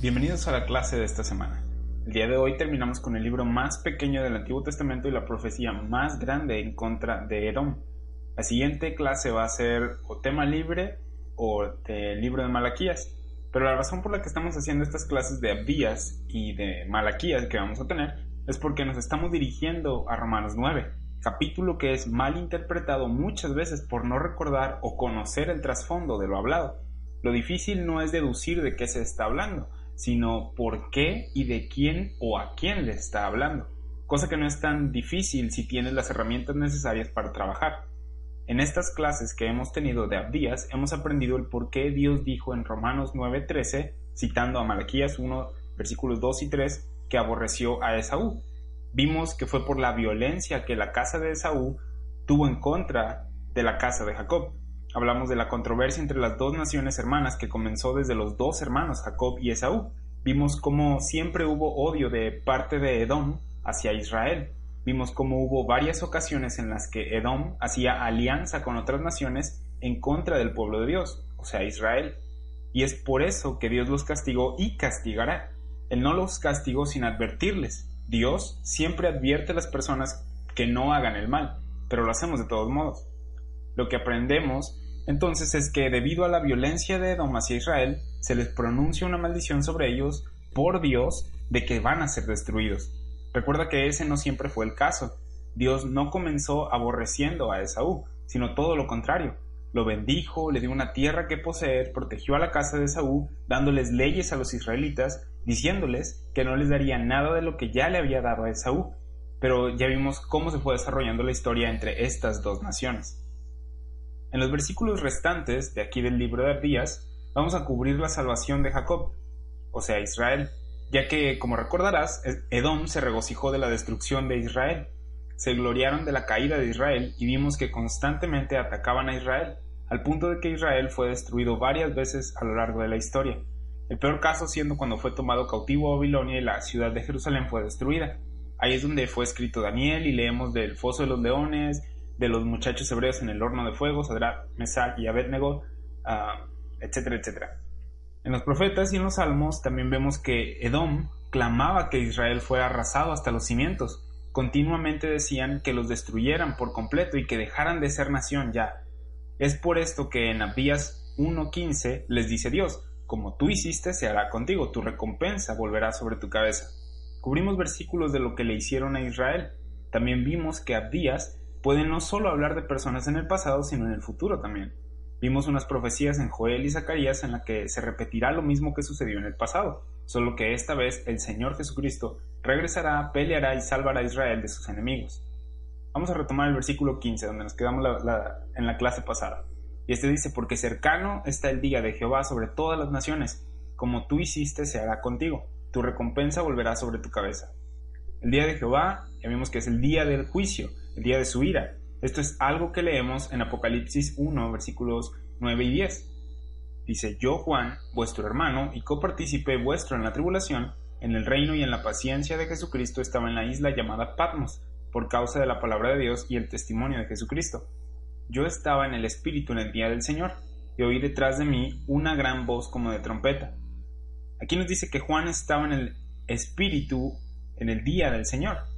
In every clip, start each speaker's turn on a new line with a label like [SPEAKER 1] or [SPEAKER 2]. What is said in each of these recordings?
[SPEAKER 1] Bienvenidos a la clase de esta semana. El día de hoy terminamos con el libro más pequeño del Antiguo Testamento y la profecía más grande en contra de Edom. La siguiente clase va a ser o tema libre o del libro de Malaquías. Pero la razón por la que estamos haciendo estas clases de Abdías y de Malaquías que vamos a tener es porque nos estamos dirigiendo a Romanos 9, capítulo que es mal interpretado muchas veces por no recordar o conocer el trasfondo de lo hablado. Lo difícil no es deducir de qué se está hablando, sino por qué y de quién o a quién le está hablando, cosa que no es tan difícil si tienes las herramientas necesarias para trabajar. En estas clases que hemos tenido de Abdías hemos aprendido el por qué Dios dijo en Romanos 9:13, citando a Malaquías 1, versículos 2 y 3, que aborreció a Esaú. Vimos que fue por la violencia que la casa de Esaú tuvo en contra de la casa de Jacob. Hablamos de la controversia entre las dos naciones hermanas que comenzó desde los dos hermanos Jacob y Esaú. Vimos cómo siempre hubo odio de parte de Edom hacia Israel vimos cómo hubo varias ocasiones en las que Edom hacía alianza con otras naciones en contra del pueblo de Dios, o sea, Israel. Y es por eso que Dios los castigó y castigará. Él no los castigó sin advertirles. Dios siempre advierte a las personas que no hagan el mal, pero lo hacemos de todos modos. Lo que aprendemos entonces es que debido a la violencia de Edom hacia Israel, se les pronuncia una maldición sobre ellos por Dios de que van a ser destruidos. Recuerda que ese no siempre fue el caso. Dios no comenzó aborreciendo a Esaú, sino todo lo contrario. Lo bendijo, le dio una tierra que poseer, protegió a la casa de Esaú, dándoles leyes a los israelitas, diciéndoles que no les daría nada de lo que ya le había dado a Esaú. Pero ya vimos cómo se fue desarrollando la historia entre estas dos naciones. En los versículos restantes de aquí del libro de Abdías, vamos a cubrir la salvación de Jacob, o sea, Israel, ya que, como recordarás, Edom se regocijó de la destrucción de Israel. Se gloriaron de la caída de Israel y vimos que constantemente atacaban a Israel, al punto de que Israel fue destruido varias veces a lo largo de la historia. El peor caso siendo cuando fue tomado cautivo a Babilonia y la ciudad de Jerusalén fue destruida. Ahí es donde fue escrito Daniel y leemos del foso de los leones, de los muchachos hebreos en el horno de fuego, Sadrach, Mesach y Abednego, uh, etcétera, etcétera. En los profetas y en los salmos también vemos que Edom clamaba que Israel fuera arrasado hasta los cimientos. Continuamente decían que los destruyeran por completo y que dejaran de ser nación ya. Es por esto que en Abías 1.15 les dice Dios, como tú hiciste se hará contigo, tu recompensa volverá sobre tu cabeza. Cubrimos versículos de lo que le hicieron a Israel. También vimos que Abías puede no solo hablar de personas en el pasado, sino en el futuro también. Vimos unas profecías en Joel y Zacarías en la que se repetirá lo mismo que sucedió en el pasado, solo que esta vez el Señor Jesucristo regresará, peleará y salvará a Israel de sus enemigos. Vamos a retomar el versículo 15, donde nos quedamos en la clase pasada. Y este dice, porque cercano está el día de Jehová sobre todas las naciones, como tú hiciste se hará contigo, tu recompensa volverá sobre tu cabeza. El día de Jehová, ya vimos que es el día del juicio, día de su ira, esto es algo que leemos en Apocalipsis 1, versículos 9 y 10. Dice, yo Juan, vuestro hermano, y copartícipe vuestro en la tribulación, en el reino y en la paciencia de Jesucristo estaba en la isla llamada Patmos, por causa de la palabra de Dios y el testimonio de Jesucristo. Yo estaba en el Espíritu en el día del Señor, y oí detrás de mí una gran voz como de trompeta. Aquí nos dice que Juan estaba en el Espíritu en el día del Señor.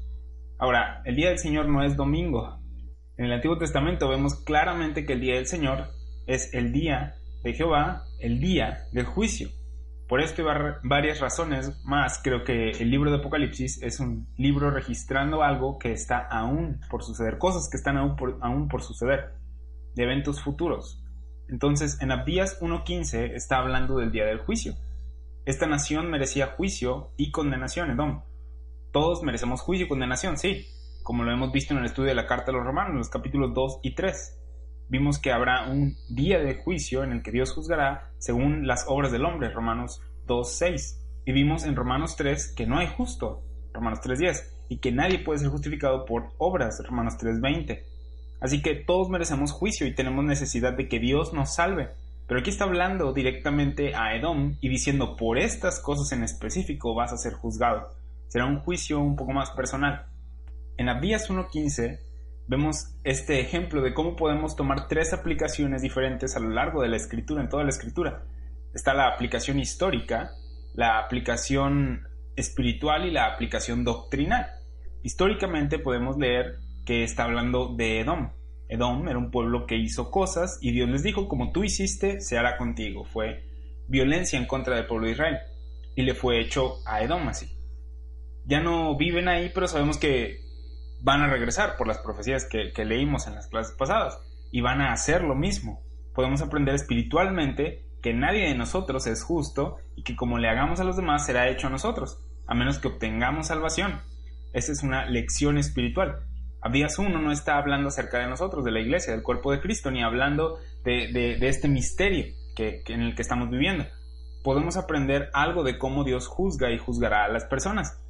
[SPEAKER 1] Ahora, el día del Señor no es domingo, en el Antiguo Testamento vemos claramente que el día del Señor es el día de Jehová, el día del juicio. Por esto y varias razones más, creo que el libro de Apocalipsis es un libro registrando algo que está aún por suceder, cosas que están aún por, suceder, de eventos futuros. Entonces, en Abdías 1.15 está hablando del día del juicio. Esta nación merecía juicio y condenación, Edom. Todos merecemos juicio y condenación, sí, como lo hemos visto en el estudio de la Carta de los Romanos, en los capítulos 2 y 3. Vimos que habrá un día de juicio en el que Dios juzgará según las obras del hombre, Romanos 2, 6. Y vimos en Romanos 3 que no hay justo, Romanos 3.10, y que nadie puede ser justificado por obras, Romanos 3.20. Así que todos merecemos juicio y tenemos necesidad de que Dios nos salve. Pero aquí está hablando directamente a Edom y diciendo por estas cosas en específico vas a ser juzgado. Será un juicio un poco más personal. En Abías 1.15 vemos este ejemplo de cómo podemos tomar tres aplicaciones diferentes a lo largo de la escritura, en toda la escritura. Está la aplicación histórica, la aplicación espiritual y la aplicación doctrinal. Históricamente podemos leer que está hablando de Edom. Edom era un pueblo que hizo cosas y Dios les dijo, como tú hiciste, se hará contigo. Fue violencia en contra del pueblo de Israel y le fue hecho a Edom así. Ya no viven ahí, pero sabemos que van a regresar por las profecías que, leímos en las clases pasadas y van a hacer lo mismo. Podemos aprender espiritualmente que nadie de nosotros es justo y que como le hagamos a los demás será hecho a nosotros, a menos que obtengamos salvación. Esa es una lección espiritual. Abías 1 no está hablando acerca de nosotros, de la iglesia, del cuerpo de Cristo, ni hablando de, este misterio que, en el que estamos viviendo. Podemos aprender algo de cómo Dios juzga y juzgará a las personas.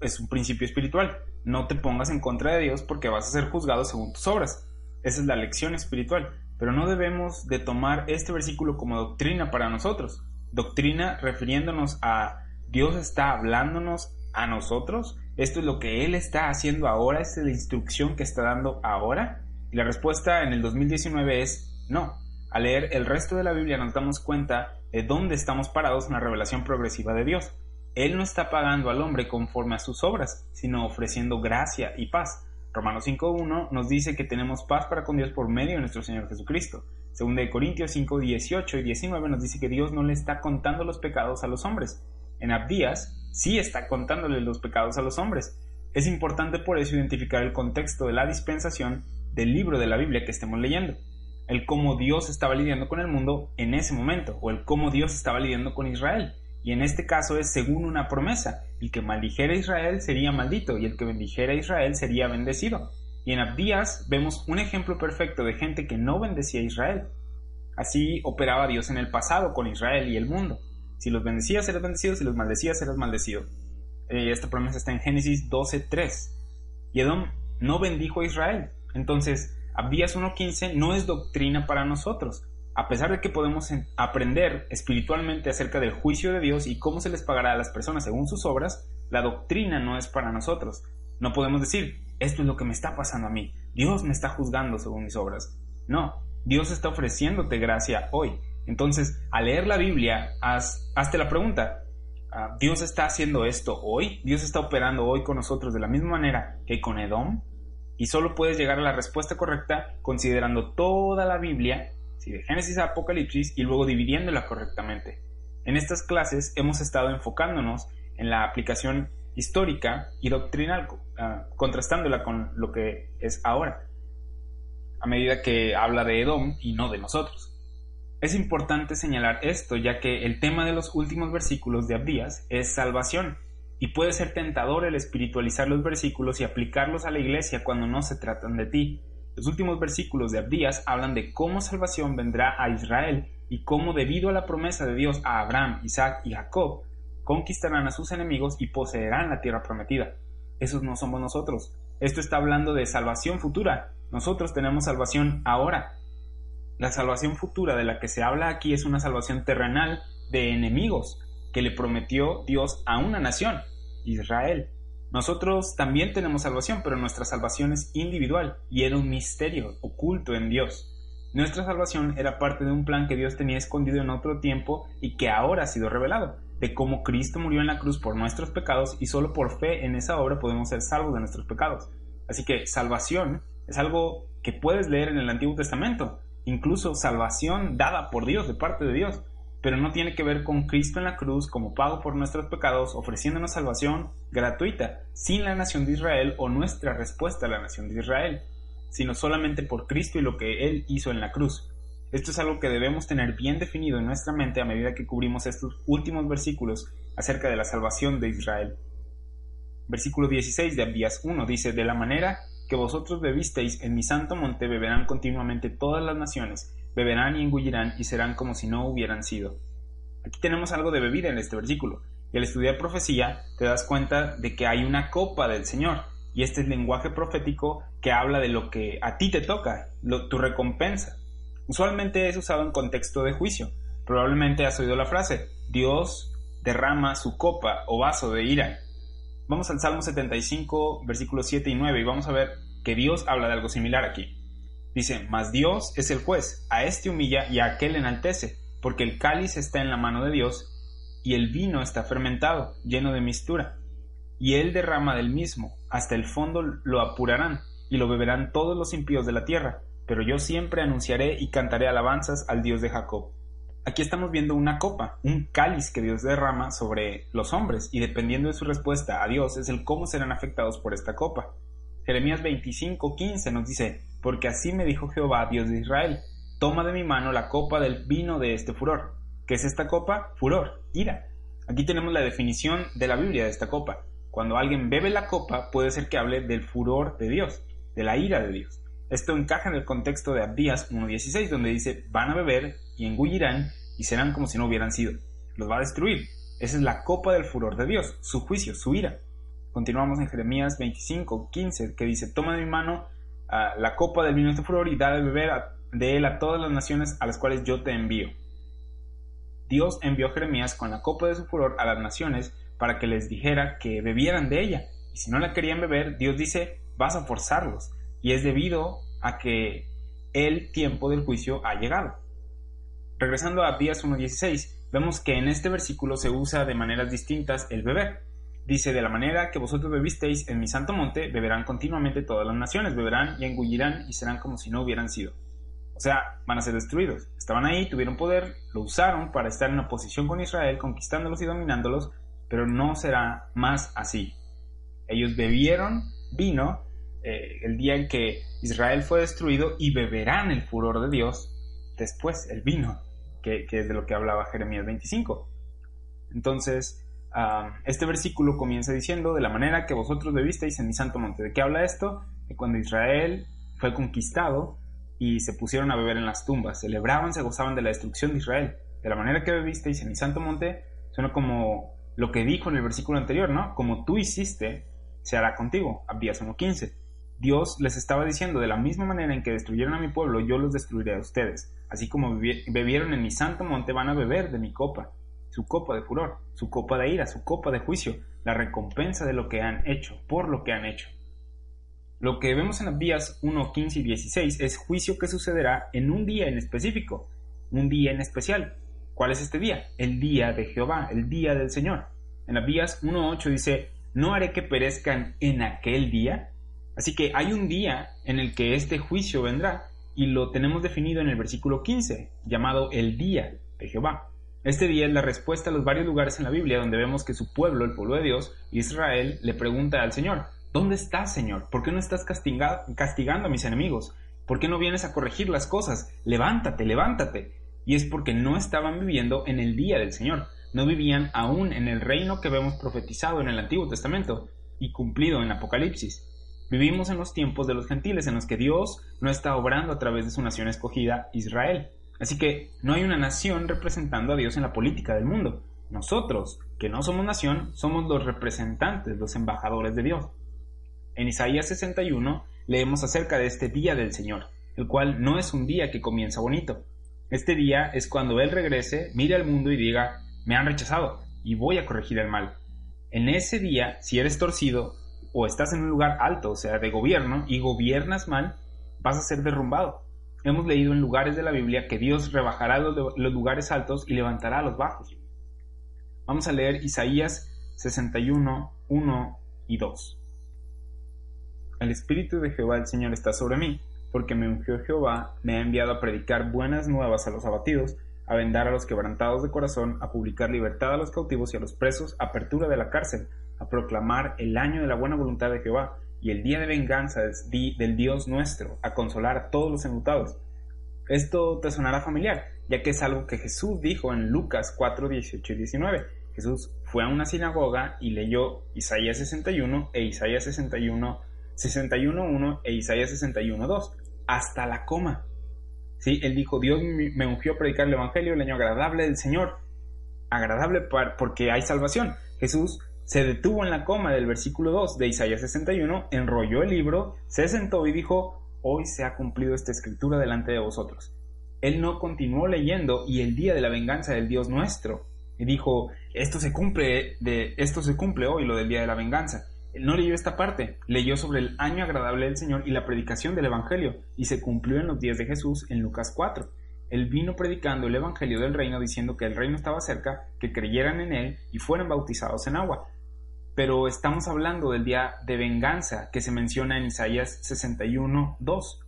[SPEAKER 1] Es un principio espiritual. No te pongas en contra de Dios porque vas a ser juzgado según tus obras. Esa es la lección espiritual. Pero no debemos de tomar este versículo como doctrina para nosotros. Doctrina refiriéndonos a Dios está hablándonos a nosotros ¿Esto es lo que Él está haciendo ahora? ¿Esta es la instrucción que está dando ahora? Y la respuesta en el 2019 es no. Al leer el resto de la Biblia nos damos cuenta de dónde estamos parados en la revelación progresiva de Dios. Él no está pagando al hombre conforme a sus obras, sino ofreciendo gracia y paz. Romanos 5.1 nos dice que tenemos paz para con Dios por medio de nuestro Señor Jesucristo. Según de Corintios 5.18 y 19 nos dice que Dios no le está contando los pecados a los hombres. En Abdías sí está contándole los pecados a los hombres. Es importante por eso identificar el contexto de la dispensación del libro de la Biblia que estemos leyendo, el cómo Dios estaba lidiando con el mundo en ese momento, o el cómo Dios estaba lidiando con Israel. Y en este caso es según una promesa, el que maldijera a Israel sería maldito y el que bendijera a Israel sería bendecido. Y en Abdías vemos un ejemplo perfecto de gente que no bendecía a Israel. Así operaba Dios en el pasado con Israel y el mundo. Si los bendecías, eras bendecido, si los maldecías, eras maldecido. Eh, esta promesa está en Génesis 12.3. Y Edom no bendijo a Israel. Entonces, Abdías 1.15 no es doctrina para nosotros. A pesar de que podemos aprender espiritualmente acerca del juicio de Dios y cómo se les pagará a las personas según sus obras, la doctrina no es para nosotros. No podemos decir, esto es lo que me está pasando a mí, Dios me está juzgando según mis obras. No, Dios está ofreciéndote gracia hoy. Entonces, al leer la Biblia, hazte la pregunta, ah, ¿Dios está haciendo esto hoy? ¿Dios está operando hoy con nosotros de la misma manera que con Edom? Y solo puedes llegar a la respuesta correcta considerando toda la Biblia, de Génesis a Apocalipsis, y luego dividiéndola correctamente. En estas clases hemos estado enfocándonos en la aplicación histórica y doctrinal, ah, contrastándola con lo que es ahora, a medida que habla de Edom y no de nosotros. Es importante señalar esto ya que el tema de los últimos versículos de Abdías es salvación y puede ser tentador el espiritualizar los versículos y aplicarlos a la iglesia cuando no se tratan de ti. Los últimos versículos de Abdías hablan de cómo salvación vendrá a Israel y cómo debido a la promesa de Dios a Abraham, Isaac y Jacob, conquistarán a sus enemigos y poseerán la tierra prometida. Esos no somos nosotros. Esto está hablando de salvación futura. Nosotros tenemos salvación ahora. La salvación futura de la que se habla aquí es una salvación terrenal de enemigos que le prometió Dios a una nación, Israel. Nosotros también tenemos salvación, pero nuestra salvación es individual y era un misterio oculto en Dios. Nuestra salvación era parte de un plan que Dios tenía escondido en otro tiempo y que ahora ha sido revelado, de cómo Cristo murió en la cruz por nuestros pecados y solo por fe en esa obra podemos ser salvos de nuestros pecados. Así que salvación es algo que puedes leer en el Antiguo Testamento, incluso salvación dada por Dios, de parte de Dios, pero no tiene que ver con Cristo en la cruz como pago por nuestros pecados, ofreciéndonos salvación gratuita, sin la nación de Israel o nuestra respuesta a la nación de Israel, sino solamente por Cristo y lo que Él hizo en la cruz. Esto es algo que debemos tener bien definido en nuestra mente a medida que cubrimos estos últimos versículos acerca de la salvación de Israel. Versículo 16 de Abías 1 dice, de la manera que vosotros bebisteis en mi santo monte beberán continuamente todas las naciones, beberán y engullirán y serán como si no hubieran sido. Aquí tenemos algo de bebida en este versículo. Y al estudiar profecía te das cuenta de que hay una copa del Señor. Y este es el lenguaje profético que habla de lo que a ti te toca, tu recompensa. Usualmente es usado en contexto de juicio. Probablemente has oído la frase, Dios derrama su copa o vaso de ira. Vamos al Salmo 75, versículos 7 y 9 y vamos a ver que Dios habla de algo similar aquí. Dice, mas Dios es el juez, a este humilla y a aquel enaltece, porque el cáliz está en la mano de Dios y el vino está fermentado, lleno de mistura. Y él derrama del mismo, hasta el fondo lo apurarán, y lo beberán todos los impíos de la tierra, pero yo siempre anunciaré y cantaré alabanzas al Dios de Jacob. Aquí estamos viendo una copa, un cáliz que Dios derrama sobre los hombres, y dependiendo de su respuesta a Dios es el cómo serán afectados por esta copa. Jeremías 25:15 nos dice, porque así me dijo Jehová, Dios de Israel, toma de mi mano la copa del vino de este furor. ¿Qué es esta copa? Furor, ira. Aquí tenemos la definición de la Biblia de esta copa. Cuando alguien bebe la copa, puede ser que hable del furor de Dios, de la ira de Dios. Esto encaja en el contexto de Abdías 1.16, donde dice, van a beber y engullirán y serán como si no hubieran sido. Los va a destruir. Esa es la copa del furor de Dios, su juicio, su ira. Continuamos en Jeremías 25.15, que dice, toma de mi mano la copa del vino de este furor y da de beber de él a todas las naciones a las cuales yo te envío. Dios envió a Jeremías con la copa de su furor a las naciones para que les dijera que bebieran de ella. Y si no la querían beber, Dios dice, vas a forzarlos. Y es debido a que el tiempo del juicio ha llegado. Regresando a Abdías 1.16, vemos que en este versículo se usa de maneras distintas el beber. Dice, de la manera que vosotros bebisteis en mi santo monte, beberán continuamente todas las naciones, beberán y engullirán y serán como si no hubieran sido. O sea, van a ser destruidos. Estaban ahí, tuvieron poder, lo usaron para estar en oposición con Israel, conquistándolos y dominándolos, pero no será más así. Ellos bebieron vino eh, el día en que Israel fue destruido y beberán el furor de Dios después, el vino, que, es de lo que hablaba Jeremías 25. Entonces, este versículo comienza diciendo, de la manera que vosotros bebisteis en mi santo monte. ¿De qué habla esto? De cuando Israel fue conquistado y se pusieron a beber en las tumbas, celebraban, se gozaban de la destrucción de Israel. De la manera que bebisteis en mi santo monte, suena como lo que dijo en el versículo anterior, ¿no? Como tú hiciste, se hará contigo. Abdías 1.15. Dios les estaba diciendo, de la misma manera en que destruyeron a mi pueblo, yo los destruiré a ustedes. Así como bebieron en mi santo monte, van a beber de mi copa, su copa de furor, su copa de ira, su copa de juicio, la recompensa de lo que han hecho, por lo que han hecho. Lo que vemos en Abdías 1, 15 y 16 es juicio que sucederá en un día en específico, un día en especial. ¿Cuál es este día? El día de Jehová, el día del Señor. En Abdías 1.8 dice, no haré que perezcan en aquel día. Así que hay un día en el que este juicio vendrá y lo tenemos definido en el versículo 15, llamado el día de Jehová. Este día es la respuesta a los varios lugares en la Biblia donde vemos que su pueblo, el pueblo de Dios, Israel, le pregunta al Señor, ¿Dónde estás, Señor? ¿Por qué no estás castigando a mis enemigos? ¿Por qué no vienes a corregir las cosas? Levántate, levántate. Y es porque no estaban viviendo en el día del Señor, no vivían aún en el reino que vemos profetizado en el Antiguo Testamento y cumplido en Apocalipsis. Vivimos en los tiempos de los gentiles en los que Dios no está obrando a través de su nación escogida, Israel. Así que no hay una nación representando a Dios en la política del mundo. Nosotros, que no somos nación, somos los representantes, los embajadores de Dios. En Isaías 61 leemos acerca de este día del Señor, el cual no es un día que comienza bonito. Este día es cuando Él regrese, mire al mundo y diga, me han rechazado y voy a corregir el mal. En ese día, si eres torcido o estás en un lugar alto, o sea, de gobierno, y gobiernas mal, vas a ser derrumbado. Hemos leído en lugares de la Biblia que Dios rebajará los, lugares altos y levantará los bajos. Vamos a leer Isaías 61, 1 y 2. El Espíritu de Jehová el Señor está sobre mí, porque me ungió Jehová, me ha enviado a predicar buenas nuevas a los abatidos, a vendar a los quebrantados de corazón, a publicar libertad a los cautivos y a los presos, apertura de la cárcel, a proclamar el año de la buena voluntad de Jehová y el día de venganza del Dios nuestro, a consolar a todos los enlutados. Esto te sonará familiar, ya que es algo que Jesús dijo en Lucas 4, 18 y 19. Jesús fue a una sinagoga y leyó Isaías 61 e Isaías 61 61.1 e Isaías 61.2, hasta la coma. ¿Sí? Él dijo, Dios me ungió a predicar el Evangelio, el año agradable del Señor. agradable porque hay salvación. Jesús se detuvo en la coma del versículo 2 de Isaías 61, enrolló el libro, se sentó y dijo, hoy se ha cumplido esta escritura delante de vosotros. Él no continuó leyendo y el día de la venganza del Dios nuestro. Y dijo, esto se cumple, de, esto se cumple hoy, lo del día de la venganza. Él no leyó esta parte, leyó sobre el año agradable del Señor y la predicación del Evangelio, y se cumplió en los días de Jesús en Lucas 4. Él vino predicando el Evangelio del reino diciendo que el reino estaba cerca, que creyeran en él y fueran bautizados en agua pero estamos hablando del día de venganza que se menciona en Isaías 61.2.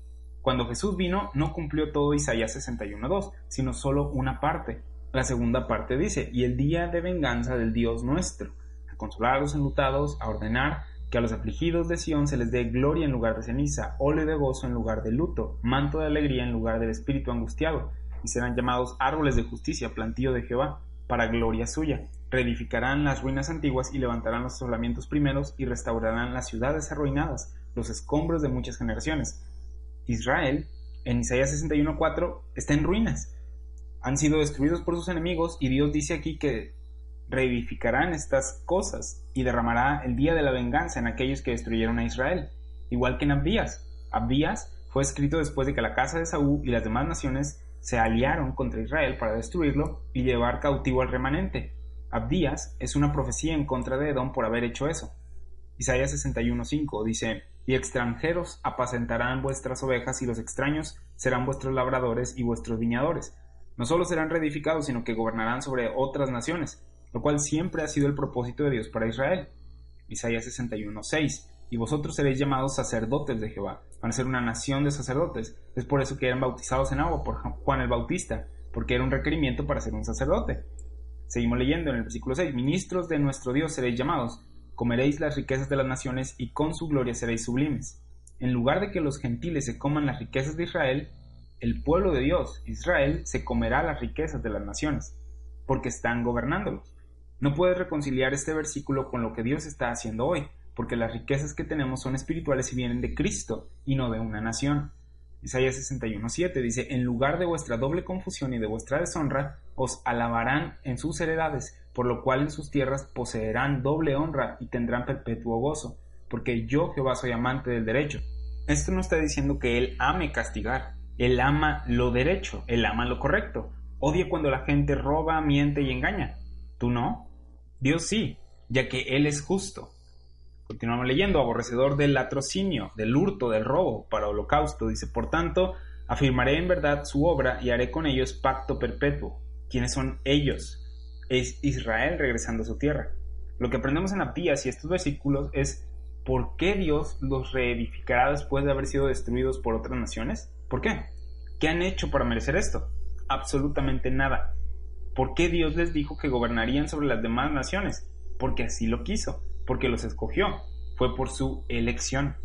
[SPEAKER 1] Cuando Jesús vino, no cumplió todo Isaías 61.2, sino solo una parte. La segunda parte dice, y el día de venganza del Dios nuestro, a consolar a los enlutados, a ordenar que a los afligidos de Sión se les dé gloria en lugar de ceniza, óleo de gozo en lugar de luto, manto de alegría en lugar del espíritu angustiado, y serán llamados árboles de justicia, plantío de Jehová, para gloria suya reedificarán las ruinas antiguas y levantarán los asolamientos primeros y restaurarán las ciudades arruinadas, los escombros de muchas generaciones. Israel, en Isaías 61.4, está en ruinas. Han sido destruidos por sus enemigos y Dios dice aquí que reedificarán estas cosas y derramará el día de la venganza en aquellos que destruyeron a Israel, igual que en Abdías. Abdías fue escrito después de que la casa de Saúl y las demás naciones se aliaron contra Israel para destruirlo y llevar cautivo al remanente. Abdías es una profecía en contra de Edom por haber hecho eso. Isaías 61.5 dice, y extranjeros apacentarán vuestras ovejas y los extraños serán vuestros labradores y vuestros viñadores. No solo serán reedificados, sino que gobernarán sobre otras naciones, lo cual siempre ha sido el propósito de Dios para Israel. Isaías 61.6 y vosotros seréis llamados sacerdotes de Jehová. Van a ser una nación de sacerdotes. Es por eso que eran bautizados en agua por Juan el Bautista, porque era un requerimiento para ser un sacerdote. Seguimos leyendo en el versículo 6, ministros de nuestro Dios seréis llamados, comeréis las riquezas de las naciones y con su gloria seréis sublimes. En lugar de que los gentiles se coman las riquezas de Israel, el pueblo de Dios, Israel, se comerá las riquezas de las naciones, porque están gobernándolos. No puedes reconciliar este versículo con lo que Dios está haciendo hoy, porque las riquezas que tenemos son espirituales y vienen de Cristo y no de una nación. Isaías 61.7 dice, en lugar de vuestra doble confusión y de vuestra deshonra, os alabarán en sus heredades, por lo cual en sus tierras poseerán doble honra y tendrán perpetuo gozo, porque yo Jehová soy amante del derecho. Esto no está diciendo que Él ame castigar, Él ama lo derecho, Él ama lo correcto, odia cuando la gente roba, miente y engaña. ¿Tú no? Dios sí, ya que Él es justo. Continuamos leyendo, aborrecedor del latrocinio, del hurto, del robo, para holocausto. Dice, por tanto, afirmaré en verdad su obra y haré con ellos pacto perpetuo. ¿Quiénes son ellos? Es Israel regresando a su tierra. Lo que aprendemos en Abdías y estos versículos es por qué Dios los reedificará después de haber sido destruidos por otras naciones. ¿Por qué? ¿Qué han hecho para merecer esto? Absolutamente nada. ¿Por qué Dios les dijo que gobernarían sobre las demás naciones? Porque así lo quiso porque los escogió, fue por su elección.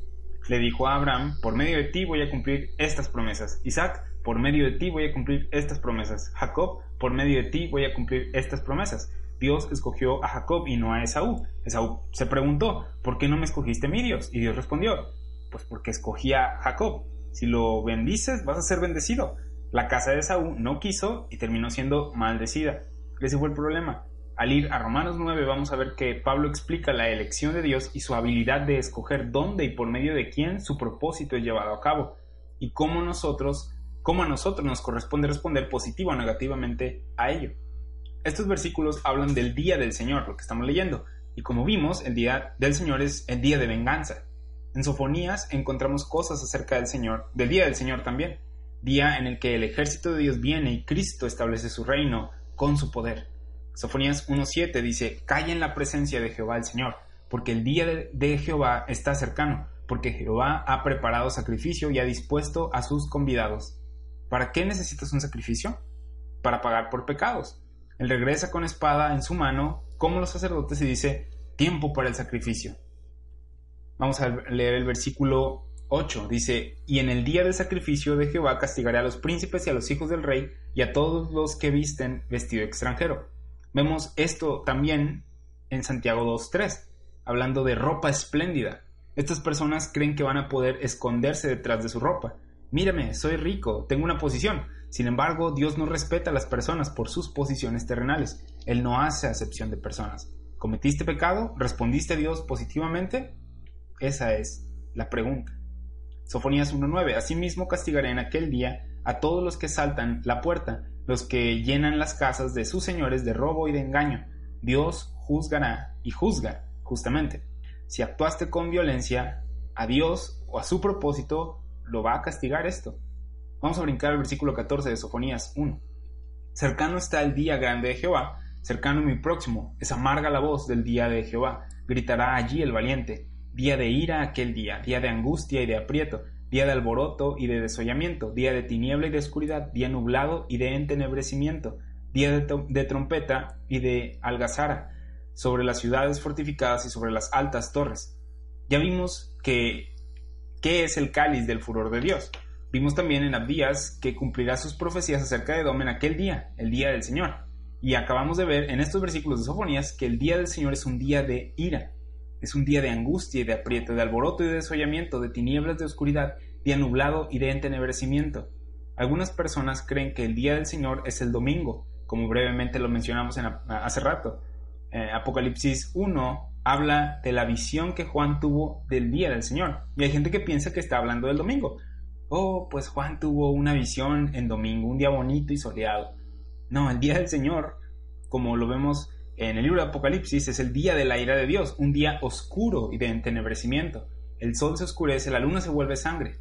[SPEAKER 1] Le dijo a Abraham, por medio de ti voy a cumplir estas promesas. Isaac, por medio de ti voy a cumplir estas promesas. Jacob, por medio de ti voy a cumplir estas promesas. Dios escogió a Jacob y no a Esaú. Esaú se preguntó, ¿por qué no me escogiste mi Dios? Y Dios respondió, pues porque escogí a Jacob. Si lo bendices, vas a ser bendecido. La casa de Esaú no quiso y terminó siendo maldecida. Ese fue el problema. Al ir a Romanos 9 vamos a ver que Pablo explica la elección de Dios y su habilidad de escoger dónde y por medio de quién su propósito es llevado a cabo y cómo nosotros, cómo a nosotros nos corresponde responder positivo o negativamente a ello. Estos versículos hablan del día del Señor, lo que estamos leyendo, y como vimos, el día del Señor es el día de venganza. En Sofonías encontramos cosas acerca del Señor, del día del Señor también, día en el que el ejército de Dios viene y Cristo establece su reino con su poder. Sofonías 1.7 dice, calla en la presencia de Jehová el Señor, porque el día de, Jehová está cercano, porque Jehová ha preparado sacrificio y ha dispuesto a sus convidados. ¿Para qué necesitas un sacrificio? Para pagar por pecados. Él regresa con espada en su mano, como los sacerdotes, y dice, tiempo para el sacrificio. Vamos a leer el versículo 8. Dice, y en el día del sacrificio de Jehová castigaré a los príncipes y a los hijos del rey y a todos los que visten vestido extranjero Vemos esto también en Santiago 2.3, hablando de ropa espléndida. Estas personas creen que van a poder esconderse detrás de su ropa. Mírame, soy rico, tengo una posición. Sin embargo, Dios no respeta a las personas por sus posiciones terrenales. Él no hace acepción de personas. ¿Cometiste pecado? ¿Respondiste a Dios positivamente? Esa es la pregunta. Sofonías 1.9. Asimismo castigaré en aquel día a todos los que saltan la puerta, los que llenan las casas de sus señores de robo y de engaño. Dios juzgará y juzga, justamente. Si actuaste con violencia a Dios o a su propósito, lo va a castigar esto. Vamos a brincar al versículo 14 de Sofonías 1. Cercano está el día grande de Jehová, cercano mi próximo, es amarga la voz del día de Jehová, gritará allí el valiente, día de ira aquel día, día de angustia y de aprieto, día de alboroto y de desollamiento, día de tiniebla y de oscuridad, día nublado y de entenebrecimiento, día de, trompeta y de algazara, sobre las ciudades fortificadas y sobre las altas torres. Ya vimos que qué es el cáliz del furor de Dios. Vimos también en Abdías que cumplirá sus profecías acerca de Edom en aquel día, el día del Señor. Y acabamos de ver en estos versículos de Sofonías que el día del Señor es un día de ira, es un día de angustia y de aprieto, de alboroto y de desollamiento, de tinieblas de oscuridad, día nublado y de entenebrecimiento. Algunas personas creen que el día del Señor es el domingo, como brevemente lo mencionamos hace rato. Eh, Apocalipsis 1 habla de la visión que Juan tuvo del día del Señor. Y hay gente que piensa que está hablando del domingo. Oh, pues Juan tuvo una visión en domingo, un día bonito y soleado. No, el día del Señor, como lo vemos en el libro de Apocalipsis es el día de la ira de Dios, un día oscuro y de entenebrecimiento. El sol se oscurece, la luna se vuelve sangre.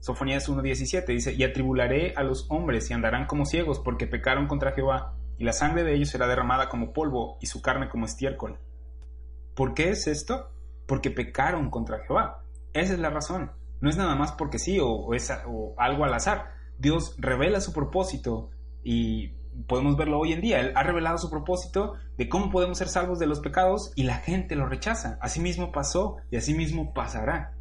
[SPEAKER 1] Sofonías 1.17 dice, y atribularé a los hombres y andarán como ciegos porque pecaron contra Jehová, y la sangre de ellos será derramada como polvo y su carne como estiércol. ¿Por qué es esto? Porque pecaron contra Jehová. Esa es la razón. No es nada más porque sí o, es, o algo al azar. Dios revela su propósito y podemos verlo hoy en día. Él ha revelado su propósito de cómo podemos ser salvos de los pecados y la gente lo rechaza. Asimismo pasó y asimismo pasará.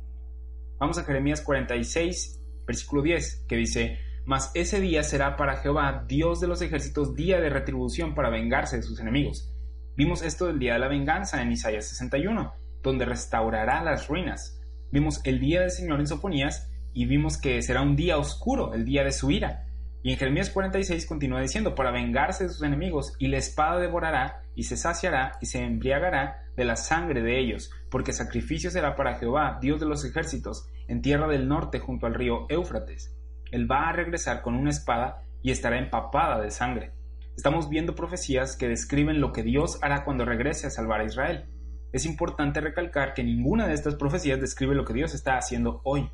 [SPEAKER 1] Vamos a Jeremías 46, versículo 10, que dice, Mas ese día será para Jehová, Dios de los ejércitos, día de retribución para vengarse de sus enemigos. Vimos esto del día de la venganza en Isaías 61, donde restaurará las ruinas. Vimos el día del Señor en Sofonías y vimos que será un día oscuro, el día de su ira. Y en Jeremías 46 continúa diciendo, para vengarse de sus enemigos, y la espada devorará, y se saciará, y se embriagará de la sangre de ellos, porque sacrificio será para Jehová, Dios de los ejércitos, en tierra del norte junto al río Éufrates. Él va a regresar con una espada y estará empapada de sangre. Estamos viendo profecías que describen lo que Dios hará cuando regrese a salvar a Israel. Es importante recalcar que ninguna de estas profecías describe lo que Dios está haciendo hoy.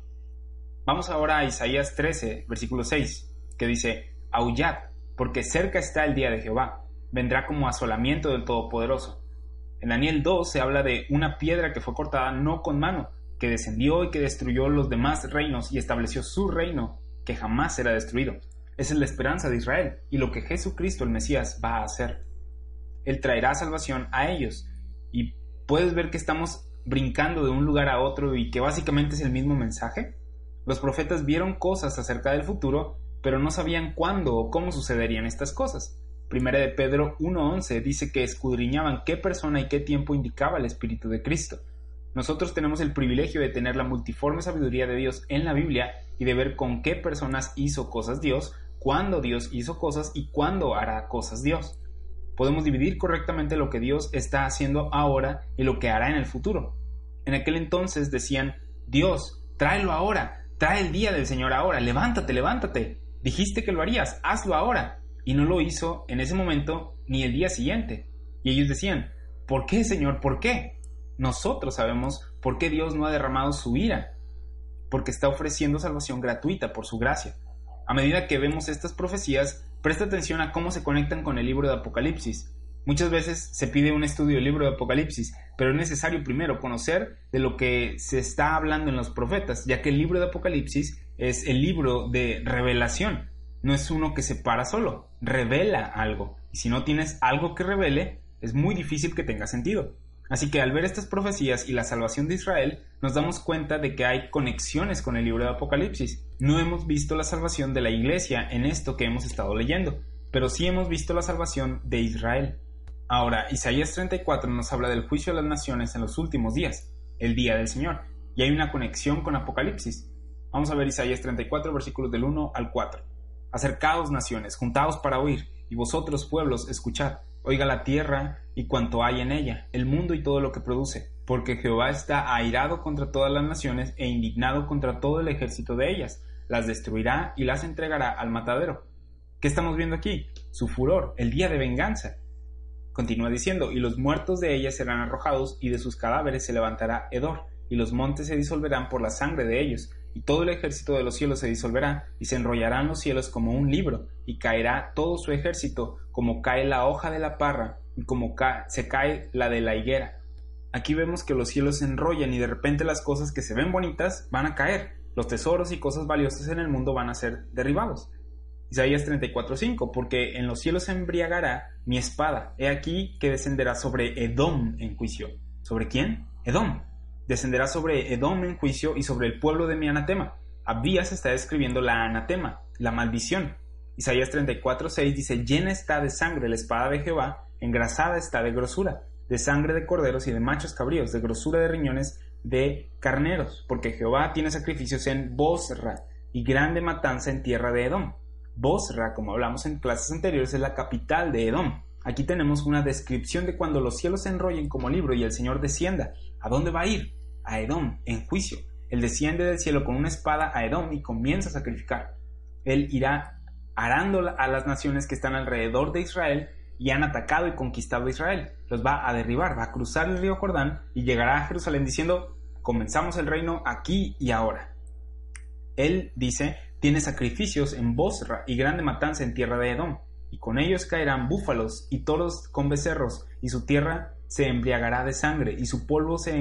[SPEAKER 1] Vamos ahora a Isaías 13, versículo 6 que dice, Aullad, porque cerca está el día de Jehová, vendrá como asolamiento del Todopoderoso. En Daniel 2 se habla de una piedra que fue cortada no con mano, que descendió y que destruyó los demás reinos y estableció su reino, que jamás será destruido. Esa es la esperanza de Israel y lo que Jesucristo el Mesías va a hacer. Él traerá salvación a ellos. Y puedes ver que estamos brincando de un lugar a otro y que básicamente es el mismo mensaje. Los profetas vieron cosas acerca del futuro pero no sabían cuándo o cómo sucederían estas cosas. Primera de Pedro 1.11 dice que escudriñaban qué persona y qué tiempo indicaba el Espíritu de Cristo. Nosotros tenemos el privilegio de tener la multiforme sabiduría de Dios en la Biblia y de ver con qué personas hizo cosas Dios, cuándo Dios hizo cosas y cuándo hará cosas Dios. Podemos dividir correctamente lo que Dios está haciendo ahora y lo que hará en el futuro. En aquel entonces decían, Dios, tráelo ahora, trae el día del Señor ahora, levántate, levántate. Dijiste que lo harías, hazlo ahora. Y no lo hizo en ese momento ni el día siguiente. Y ellos decían, ¿por qué, Señor? ¿Por qué? Nosotros sabemos por qué Dios no ha derramado su ira. Porque está ofreciendo salvación gratuita por su gracia. A medida que vemos estas profecías, presta atención a cómo se conectan con el libro de Apocalipsis. Muchas veces se pide un estudio del libro de Apocalipsis, pero es necesario primero conocer de lo que se está hablando en los profetas, ya que el libro de Apocalipsis es el libro de revelación. No es uno que se para solo, revela algo. Y si no tienes algo que revele, es muy difícil que tenga sentido. Así que al ver estas profecías y la salvación de Israel, nos damos cuenta de que hay conexiones con el libro de Apocalipsis. No hemos visto la salvación de la iglesia en esto que hemos estado leyendo, pero sí hemos visto la salvación de Israel. Ahora, Isaías 34 nos habla del juicio de las naciones en los últimos días, el día del Señor, y hay una conexión con Apocalipsis. Vamos a ver Isaías 34, versículos del 1 al 4. Acercaos naciones, juntaos para oír, y vosotros pueblos, escuchad. Oiga la tierra y cuanto hay en ella, el mundo y todo lo que produce, porque Jehová está airado contra todas las naciones e indignado contra todo el ejército de ellas, las destruirá y las entregará al matadero. ¿Qué estamos viendo aquí? Su furor, el día de venganza. Continúa diciendo, y los muertos de ellas serán arrojados, y de sus cadáveres se levantará hedor, y los montes se disolverán por la sangre de ellos, y todo el ejército de los cielos se disolverá, y se enrollarán los cielos como un libro, y caerá todo su ejército, como cae la hoja de la parra, y como se cae la de la higuera. Aquí vemos que los cielos se enrollan y de repente las cosas que se ven bonitas van a caer, los tesoros y cosas valiosas en el mundo van a ser derribados. Isaías 34:5, porque en los cielos se embriagará mi espada, he aquí que descenderá sobre Edom en juicio. ¿Sobre quién? Edom descenderá sobre Edom en juicio y sobre el pueblo de mi anatema. Abías está describiendo la anatema, la maldición. Isaías 34:6 dice, llena está de sangre la espada de Jehová, engrasada está de grosura, de sangre de corderos y de machos cabríos, de grosura de riñones de carneros, porque Jehová tiene sacrificios en Bosra y grande matanza en tierra de Edom. Bosra, como hablamos en clases anteriores, es la capital de Edom. Aquí tenemos una descripción de cuando los cielos se enrollen como libro y el Señor descienda. ¿A dónde va a ir? A Edom en juicio. Él desciende del cielo con una espada a Edom y comienza a sacrificar. Él irá arando a las naciones que están alrededor de Israel y han atacado y conquistado a Israel. Los va a derribar, va a cruzar el río Jordán y llegará a Jerusalén diciendo, comenzamos el reino aquí y ahora. Él dice, tiene sacrificios en Bosra y grande matanza en tierra de Edom, y con ellos caerán búfalos y toros con becerros, y su tierra se embriagará de sangre y su polvo se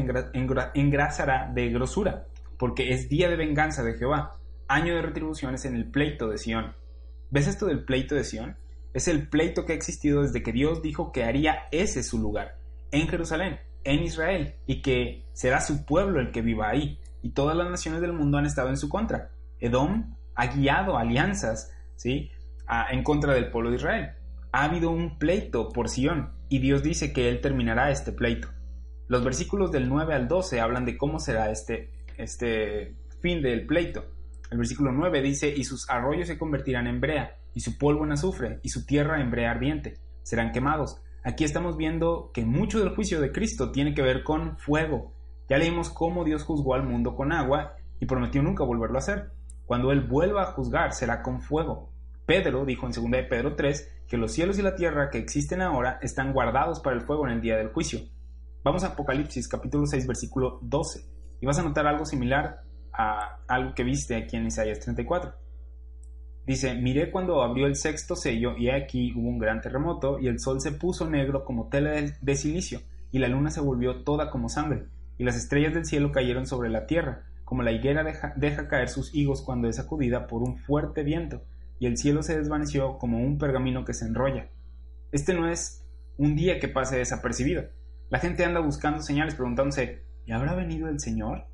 [SPEAKER 1] engrasará de grosura, porque es día de venganza de Jehová, año de retribuciones en el pleito de Sión. ¿Ves esto del pleito de Sión? Es el pleito que ha existido desde que Dios dijo que haría ese su lugar, en Jerusalén, en Israel, y que será su pueblo el que viva ahí, y todas las naciones del mundo han estado en su contra. Edom ha guiado alianzas, ¿sí? en contra del pueblo de Israel. Ha habido un pleito por Sión, y Dios dice que Él terminará este pleito. Los versículos del 9 al 12 hablan de cómo será este, este fin del pleito. El versículo 9 dice, y sus arroyos se convertirán en brea, y su polvo en azufre, y su tierra en brea ardiente. Serán quemados. Aquí estamos viendo que mucho del juicio de Cristo tiene que ver con fuego. Ya leímos cómo Dios juzgó al mundo con agua y prometió nunca volverlo a hacer. Cuando Él vuelva a juzgar será con fuego. Pedro dijo en 2 de Pedro 3 que los cielos y la tierra que existen ahora están guardados para el fuego en el día del juicio. Vamos a Apocalipsis capítulo 6 versículo 12 y vas a notar algo similar a algo que viste aquí en Isaías 34. Dice, miré cuando abrió el sexto sello y aquí hubo un gran terremoto y el sol se puso negro como tela de silicio y la luna se volvió toda como sangre y las estrellas del cielo cayeron sobre la tierra como la higuera deja, deja caer sus higos cuando es sacudida por un fuerte viento y el cielo se desvaneció como un pergamino que se enrolla. Este no es un día que pase desapercibido. La gente anda buscando señales preguntándose, ¿y habrá venido el Señor?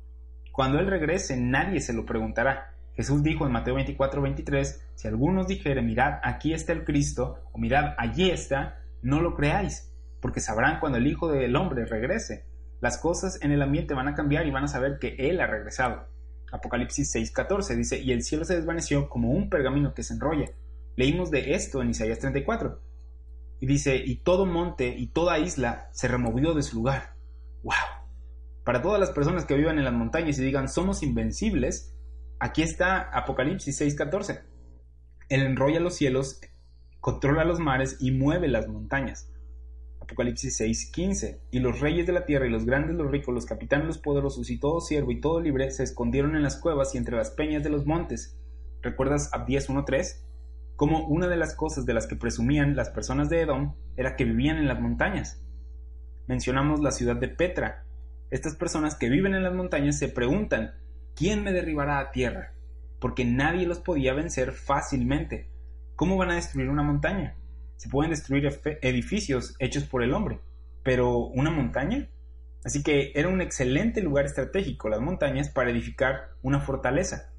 [SPEAKER 1] Cuando Él regrese nadie se lo preguntará. Jesús dijo en Mateo 24, 23, si algunos dijere, mirad, aquí está el Cristo, o mirad, allí está, no lo creáis, porque sabrán cuando el Hijo del Hombre regrese. Las cosas en el ambiente van a cambiar y van a saber que Él ha regresado. Apocalipsis 6:14 dice, y el cielo se desvaneció como un pergamino que se enrolla. Leímos de esto en Isaías 34. Y dice, y todo monte y toda isla se removió de su lugar. ¡Wow! Para todas las personas que vivan en las montañas y digan, somos invencibles, aquí está Apocalipsis 6:14. Él enrolla los cielos, controla los mares y mueve las montañas. Apocalipsis 6:15. Y los reyes de la tierra y los grandes, los ricos, los capitanes, los poderosos y todo siervo y todo libre se escondieron en las cuevas y entre las peñas de los montes. ¿Recuerdas Abdías 1:3? Como una de las cosas de las que presumían las personas de Edom era que vivían en las montañas. Mencionamos la ciudad de Petra. Estas personas que viven en las montañas se preguntan, ¿quién me derribará a tierra? Porque nadie los podía vencer fácilmente. ¿Cómo van a destruir una montaña? Se pueden destruir edificios hechos por el hombre, pero una montaña. Así que era un excelente lugar estratégico las montañas para edificar una fortaleza.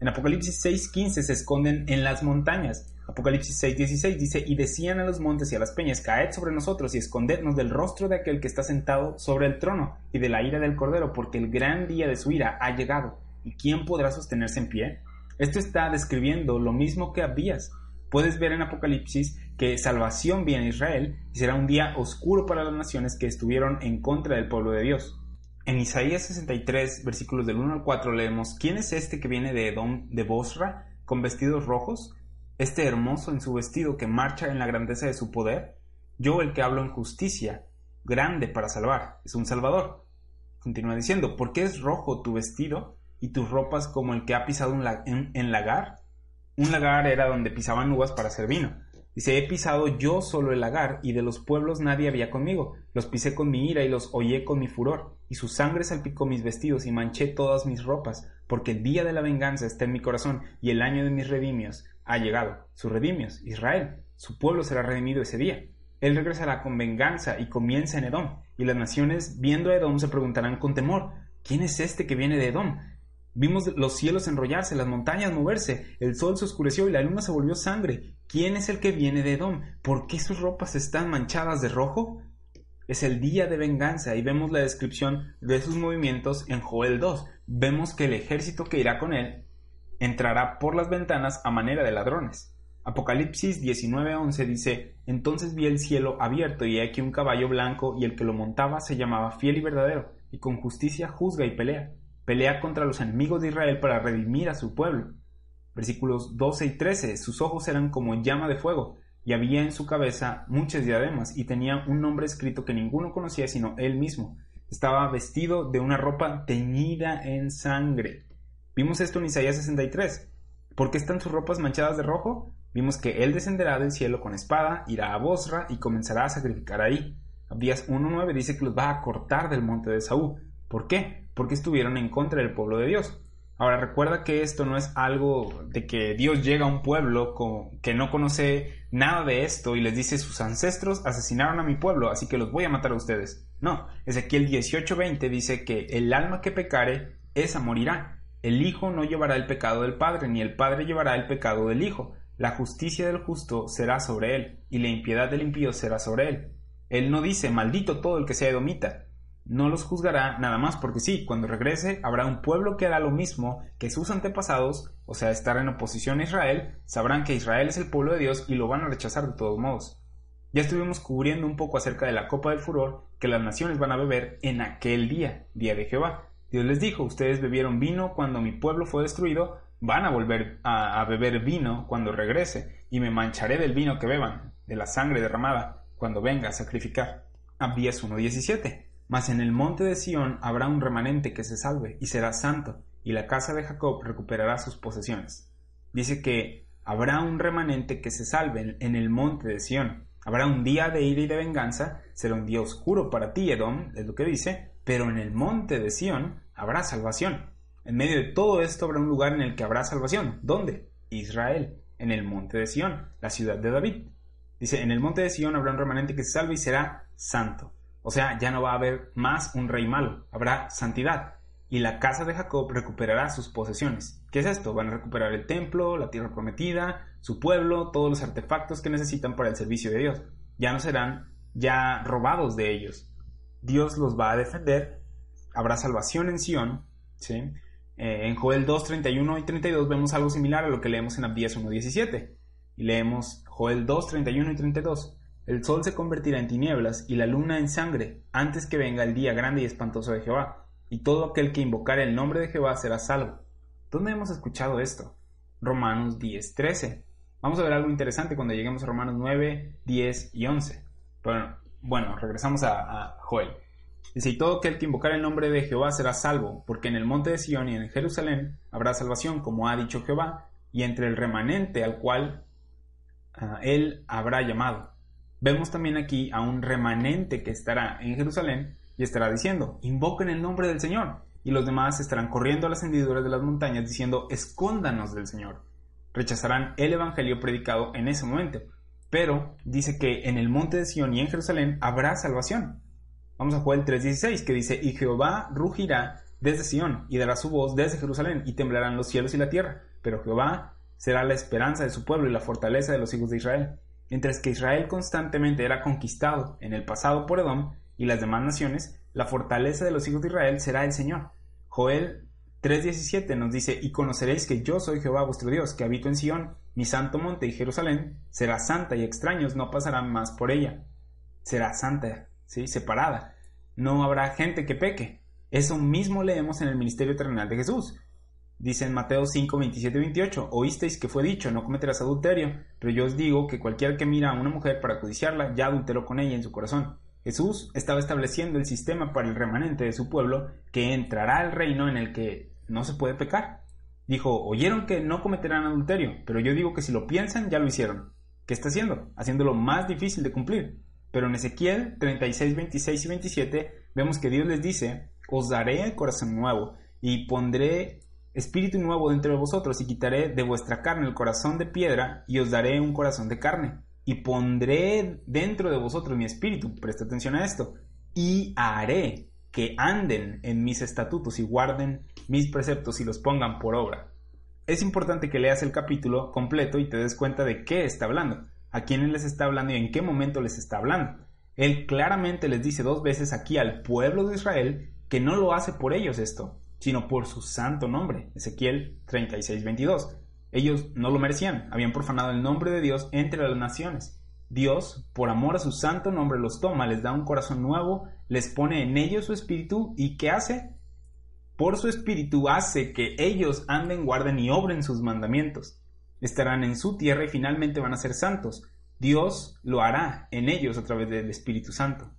[SPEAKER 1] En Apocalipsis 6:15 se esconden en las montañas. Apocalipsis 6:16 dice, y decían a los montes y a las peñas, caed sobre nosotros y escondednos del rostro de aquel que está sentado sobre el trono y de la ira del cordero, porque el gran día de su ira ha llegado. ¿Y quién podrá sostenerse en pie? Esto está describiendo lo mismo que Abías. Puedes ver en Apocalipsis que salvación viene a Israel y será un día oscuro para las naciones que estuvieron en contra del pueblo de Dios. En Isaías 63, versículos del 1 al 4 leemos, ¿quién es este que viene de Edom, de Bosra, con vestidos rojos? Este hermoso en su vestido que marcha en la grandeza de su poder. Yo el que hablo en justicia, grande para salvar, es un salvador. Continúa diciendo, ¿por qué es rojo tu vestido y tus ropas como el que ha pisado un en, lagar? Un lagar era donde pisaban uvas para hacer vino. Dice, he pisado yo solo el lagar, y de los pueblos nadie había conmigo. Los pisé con mi ira y los hollé con mi furor, y su sangre salpicó mis vestidos y manché todas mis ropas, porque el día de la venganza está en mi corazón, y el año de mis redimios ha llegado. Sus redimios, Israel, su pueblo será redimido ese día. Él regresará con venganza y comienza en Edom, y las naciones viendo Edom se preguntarán con temor, ¿quién es este que viene de Edom? Vimos los cielos enrollarse, las montañas moverse, el sol se oscureció y la luna se volvió sangre. ¿Quién es el que viene de Edom? ¿Por qué sus ropas están manchadas de rojo? Es el día de venganza y vemos la descripción de sus movimientos en Joel 2. Vemos que el ejército que irá con él entrará por las ventanas a manera de ladrones. Apocalipsis 19:11 dice, Entonces vi el cielo abierto y aquí un caballo blanco y el que lo montaba se llamaba fiel y verdadero, y con justicia juzga y pelea pelea contra los enemigos de Israel para redimir a su pueblo. Versículos 12 y 13. Sus ojos eran como llama de fuego, y había en su cabeza muchas diademas, y tenía un nombre escrito que ninguno conocía sino él mismo. Estaba vestido de una ropa teñida en sangre. Vimos esto en Isaías 63. ¿Por qué están sus ropas manchadas de rojo? Vimos que él descenderá del cielo con espada, irá a Bosra y comenzará a sacrificar ahí. Abdías 1.9 dice que los va a cortar del monte de Saúl. ¿Por qué? Porque estuvieron en contra del pueblo de Dios. Ahora recuerda que esto no es algo de que Dios llega a un pueblo que no conoce nada de esto y les dice sus ancestros asesinaron a mi pueblo, así que los voy a matar a ustedes. No, Ezequiel 18:20 dice que el alma que pecare, esa morirá. El hijo no llevará el pecado del padre, ni el padre llevará el pecado del hijo. La justicia del justo será sobre él, y la impiedad del impío será sobre él. Él no dice, maldito todo el que sea edomita, no los juzgará nada más porque sí, cuando regrese habrá un pueblo que hará lo mismo que sus antepasados, o sea, estar en oposición a Israel, sabrán que Israel es el pueblo de Dios y lo van a rechazar de todos modos. Ya estuvimos cubriendo un poco acerca de la copa del furor que las naciones van a beber en aquel día, día de Jehová. Dios les dijo, ustedes bebieron vino cuando mi pueblo fue destruido, van a volver a, beber vino cuando regrese, y me mancharé del vino que beban, de la sangre derramada, cuando venga a sacrificar. Abdías 1.17 mas en el monte de Sión habrá un remanente que se salve y será santo, y la casa de Jacob recuperará sus posesiones. Dice que habrá un remanente que se salve en el monte de Sión. Habrá un día de ira y de venganza, será un día oscuro para ti, Edom, es lo que dice, pero en el monte de Sión habrá salvación. En medio de todo esto habrá un lugar en el que habrá salvación. ¿Dónde? Israel, en el monte de Sión, la ciudad de David. Dice, en el monte de Sión habrá un remanente que se salve y será santo. O sea, ya no va a haber más un rey malo, habrá santidad. Y la casa de Jacob recuperará sus posesiones. ¿Qué es esto? Van a recuperar el templo, la tierra prometida, su pueblo, todos los artefactos que necesitan para el servicio de Dios. Ya no serán ya robados de ellos. Dios los va a defender. Habrá salvación en Sión. Eh, en Joel 2, 31 y 32 vemos algo similar a lo que leemos en Abdías 1, 17. Y leemos Joel 2, 31 y 32. El sol se convertirá en tinieblas y la luna en sangre, antes que venga el día grande y espantoso de Jehová, y todo aquel que invocare el nombre de Jehová será salvo. ¿Dónde hemos escuchado esto? Romanos 10, 13. Vamos a ver algo interesante cuando lleguemos a Romanos 9, 10 y 11. Bueno, bueno regresamos a, a Joel. Dice, y todo aquel que invocare el nombre de Jehová será salvo, porque en el monte de Sión y en Jerusalén habrá salvación, como ha dicho Jehová, y entre el remanente al cual ah, él habrá llamado. Vemos también aquí a un remanente que estará en Jerusalén y estará diciendo, invoquen el nombre del Señor. Y los demás estarán corriendo a las hendiduras de las montañas diciendo, escóndanos del Señor. Rechazarán el Evangelio predicado en ese momento. Pero dice que en el monte de Sión y en Jerusalén habrá salvación. Vamos a Joel 3:16 que dice, y Jehová rugirá desde Sión y dará su voz desde Jerusalén y temblarán los cielos y la tierra. Pero Jehová será la esperanza de su pueblo y la fortaleza de los hijos de Israel. Mientras que Israel constantemente era conquistado en el pasado por Edom y las demás naciones, la fortaleza de los hijos de Israel será el Señor. Joel 3.17 nos dice, y conoceréis que yo soy Jehová vuestro Dios, que habito en Sión, mi santo monte y Jerusalén, será santa y extraños no pasarán más por ella. Será santa, ¿sí? separada. No habrá gente que peque. Eso mismo leemos en el ministerio terrenal de Jesús. Dice en Mateo 5, 27 28, oísteis que fue dicho, no cometerás adulterio, pero yo os digo que cualquiera que mira a una mujer para codiciarla, ya adulteró con ella en su corazón. Jesús estaba estableciendo el sistema para el remanente de su pueblo que entrará al reino en el que no se puede pecar. Dijo, oyeron que no cometerán adulterio, pero yo digo que si lo piensan, ya lo hicieron. ¿Qué está haciendo? Haciéndolo más difícil de cumplir. Pero en Ezequiel 36, 26 y 27 vemos que Dios les dice, os daré el corazón nuevo y pondré espíritu nuevo dentro de vosotros y quitaré de vuestra carne el corazón de piedra y os daré un corazón de carne y pondré dentro de vosotros mi espíritu, presta atención a esto, y haré que anden en mis estatutos y guarden mis preceptos y los pongan por obra. Es importante que leas el capítulo completo y te des cuenta de qué está hablando, a quiénes les está hablando y en qué momento les está hablando. Él claramente les dice dos veces aquí al pueblo de Israel que no lo hace por ellos esto, sino por su santo nombre. Ezequiel 36:22. Ellos no lo merecían, habían profanado el nombre de Dios entre las naciones. Dios, por amor a su santo nombre, los toma, les da un corazón nuevo, les pone en ellos su espíritu y ¿qué hace? Por su espíritu hace que ellos anden, guarden y obren sus mandamientos. Estarán en su tierra y finalmente van a ser santos. Dios lo hará en ellos a través del Espíritu Santo.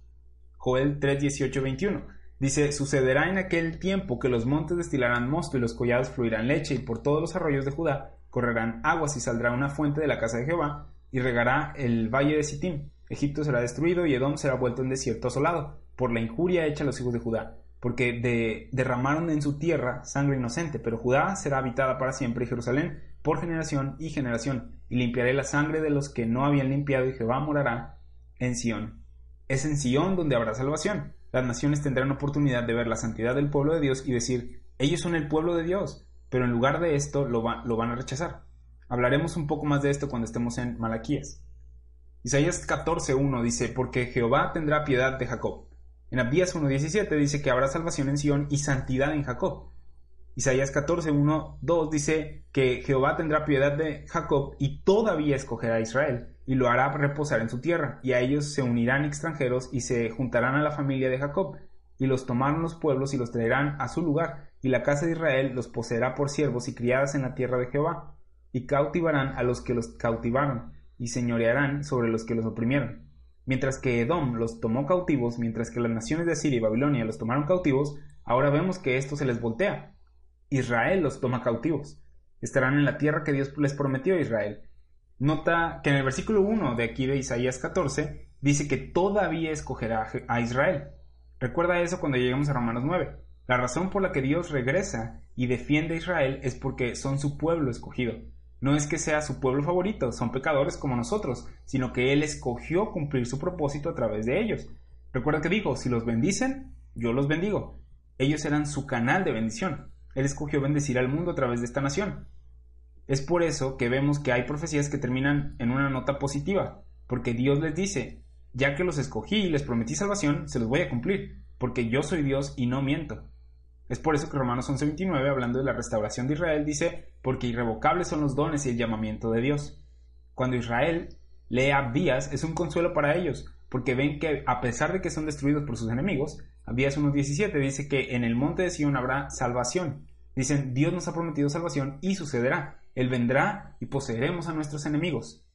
[SPEAKER 1] Joel 3, 18, 21. Dice, sucederá en aquel tiempo que los montes destilarán mosto y los collados fluirán leche y por todos los arroyos de Judá correrán aguas y saldrá una fuente de la casa de Jehová y regará el valle de Sittim. Egipto será destruido y Edom será vuelto en desierto asolado por la injuria hecha a los hijos de Judá, porque derramaron en su tierra sangre inocente, pero Judá será habitada para siempre y Jerusalén por generación y generación, y limpiaré la sangre de los que no habían limpiado y Jehová morará en Sión. Es en Sión donde habrá salvación las naciones tendrán oportunidad de ver la santidad del pueblo de Dios y decir, ellos son el pueblo de Dios, pero en lugar de esto lo, van a rechazar. Hablaremos un poco más de esto cuando estemos en Malaquías. Isaías 14.1 dice, porque Jehová tendrá piedad de Jacob. En Abdías 1.17 dice que habrá salvación en Sión y santidad en Jacob. Isaías 14.1.2 2 dice que Jehová tendrá piedad de Jacob y todavía escogerá a Israel y lo hará reposar en su tierra, y a ellos se unirán extranjeros y se juntarán a la familia de Jacob, y los tomarán los pueblos y los traerán a su lugar, y la casa de Israel los poseerá por siervos y criadas en la tierra de Jehová, y cautivarán a los que los cautivaron, y señorearán sobre los que los oprimieron. Mientras que Edom los tomó cautivos, mientras que las naciones de Asiria y Babilonia los tomaron cautivos, ahora vemos que esto se les voltea. Israel los toma cautivos. Estarán en la tierra que Dios les prometió a Israel, nota que en el versículo 1 de aquí de Isaías 14 dice que todavía escogerá a Israel. Recuerda eso cuando lleguemos a Romanos 9. La razón por la que Dios regresa y defiende a Israel es porque son su pueblo escogido. No es que sea su pueblo favorito, son pecadores como nosotros, sino que Él escogió cumplir su propósito a través de ellos. Recuerda que dijo, si los bendicen, yo los bendigo. Ellos eran su canal de bendición. Él escogió bendecir al mundo a través de esta nación. Es por eso que vemos que hay profecías que terminan en una nota positiva, porque Dios les dice, ya que los escogí y les prometí salvación, se los voy a cumplir, porque yo soy Dios y no miento. Es por eso que Romanos 11:29, hablando de la restauración de Israel, dice, porque irrevocables son los dones y el llamamiento de Dios. Cuando Israel lee Abdías, es un consuelo para ellos, porque ven que a pesar de que son destruidos por sus enemigos, Abdías 1.17 dice que en el monte de Sion habrá salvación. Dicen, Dios nos ha prometido salvación y sucederá. Él vendrá y poseeremos a nuestros enemigos.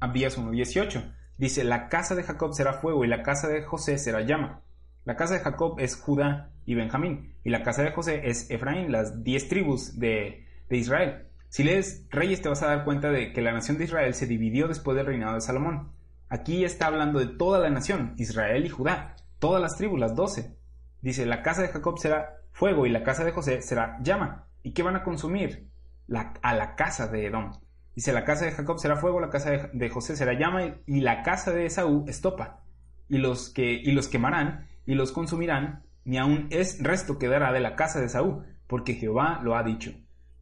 [SPEAKER 1] Abdías 1.18 dice, la casa de Jacob será fuego y la casa de José será llama. La casa de Jacob es Judá y Benjamín, y la casa de José es Efraín, las diez tribus de, de Israel. Si lees Reyes te vas a dar cuenta de que la nación de Israel se dividió después del reinado de Salomón. Aquí está hablando de toda la nación, Israel y Judá, todas las tribus, las doce. Dice, la casa de Jacob será fuego y la casa de José será llama. ¿Y qué van a consumir? A la casa de Edom. Dice, la casa de Jacob será fuego, la casa de, José será llama y, la casa de Esaú estopa. Y los, que, y los quemarán y los consumirán, ni aun es resto quedará de la casa de Esaú, porque Jehová lo ha dicho.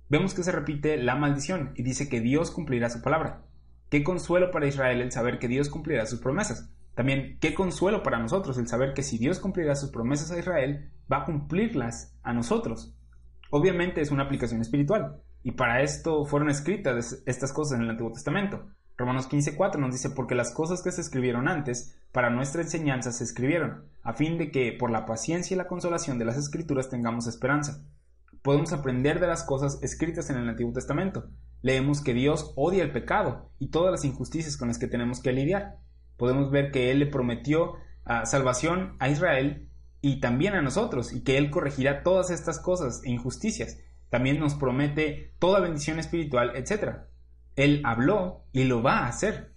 [SPEAKER 1] Vemos que se repite la maldición y dice que Dios cumplirá su palabra. Qué consuelo para Israel el saber que Dios cumplirá sus promesas. También qué consuelo para nosotros el saber que si Dios cumplirá sus promesas a Israel, va a cumplirlas a nosotros. Obviamente es una aplicación espiritual, y para esto fueron escritas estas cosas en el Antiguo Testamento. Romanos 15:4 nos dice, porque las cosas que se escribieron antes, para nuestra enseñanza se escribieron, a fin de que por la paciencia y la consolación de las escrituras tengamos esperanza. Podemos aprender de las cosas escritas en el Antiguo Testamento. Leemos que Dios odia el pecado y todas las injusticias con las que tenemos que lidiar. Podemos ver que Él le prometió ah, salvación a Israel y también a nosotros, y que Él corregirá todas estas cosas e injusticias. También nos promete toda bendición espiritual, etc. Él habló y lo va a hacer.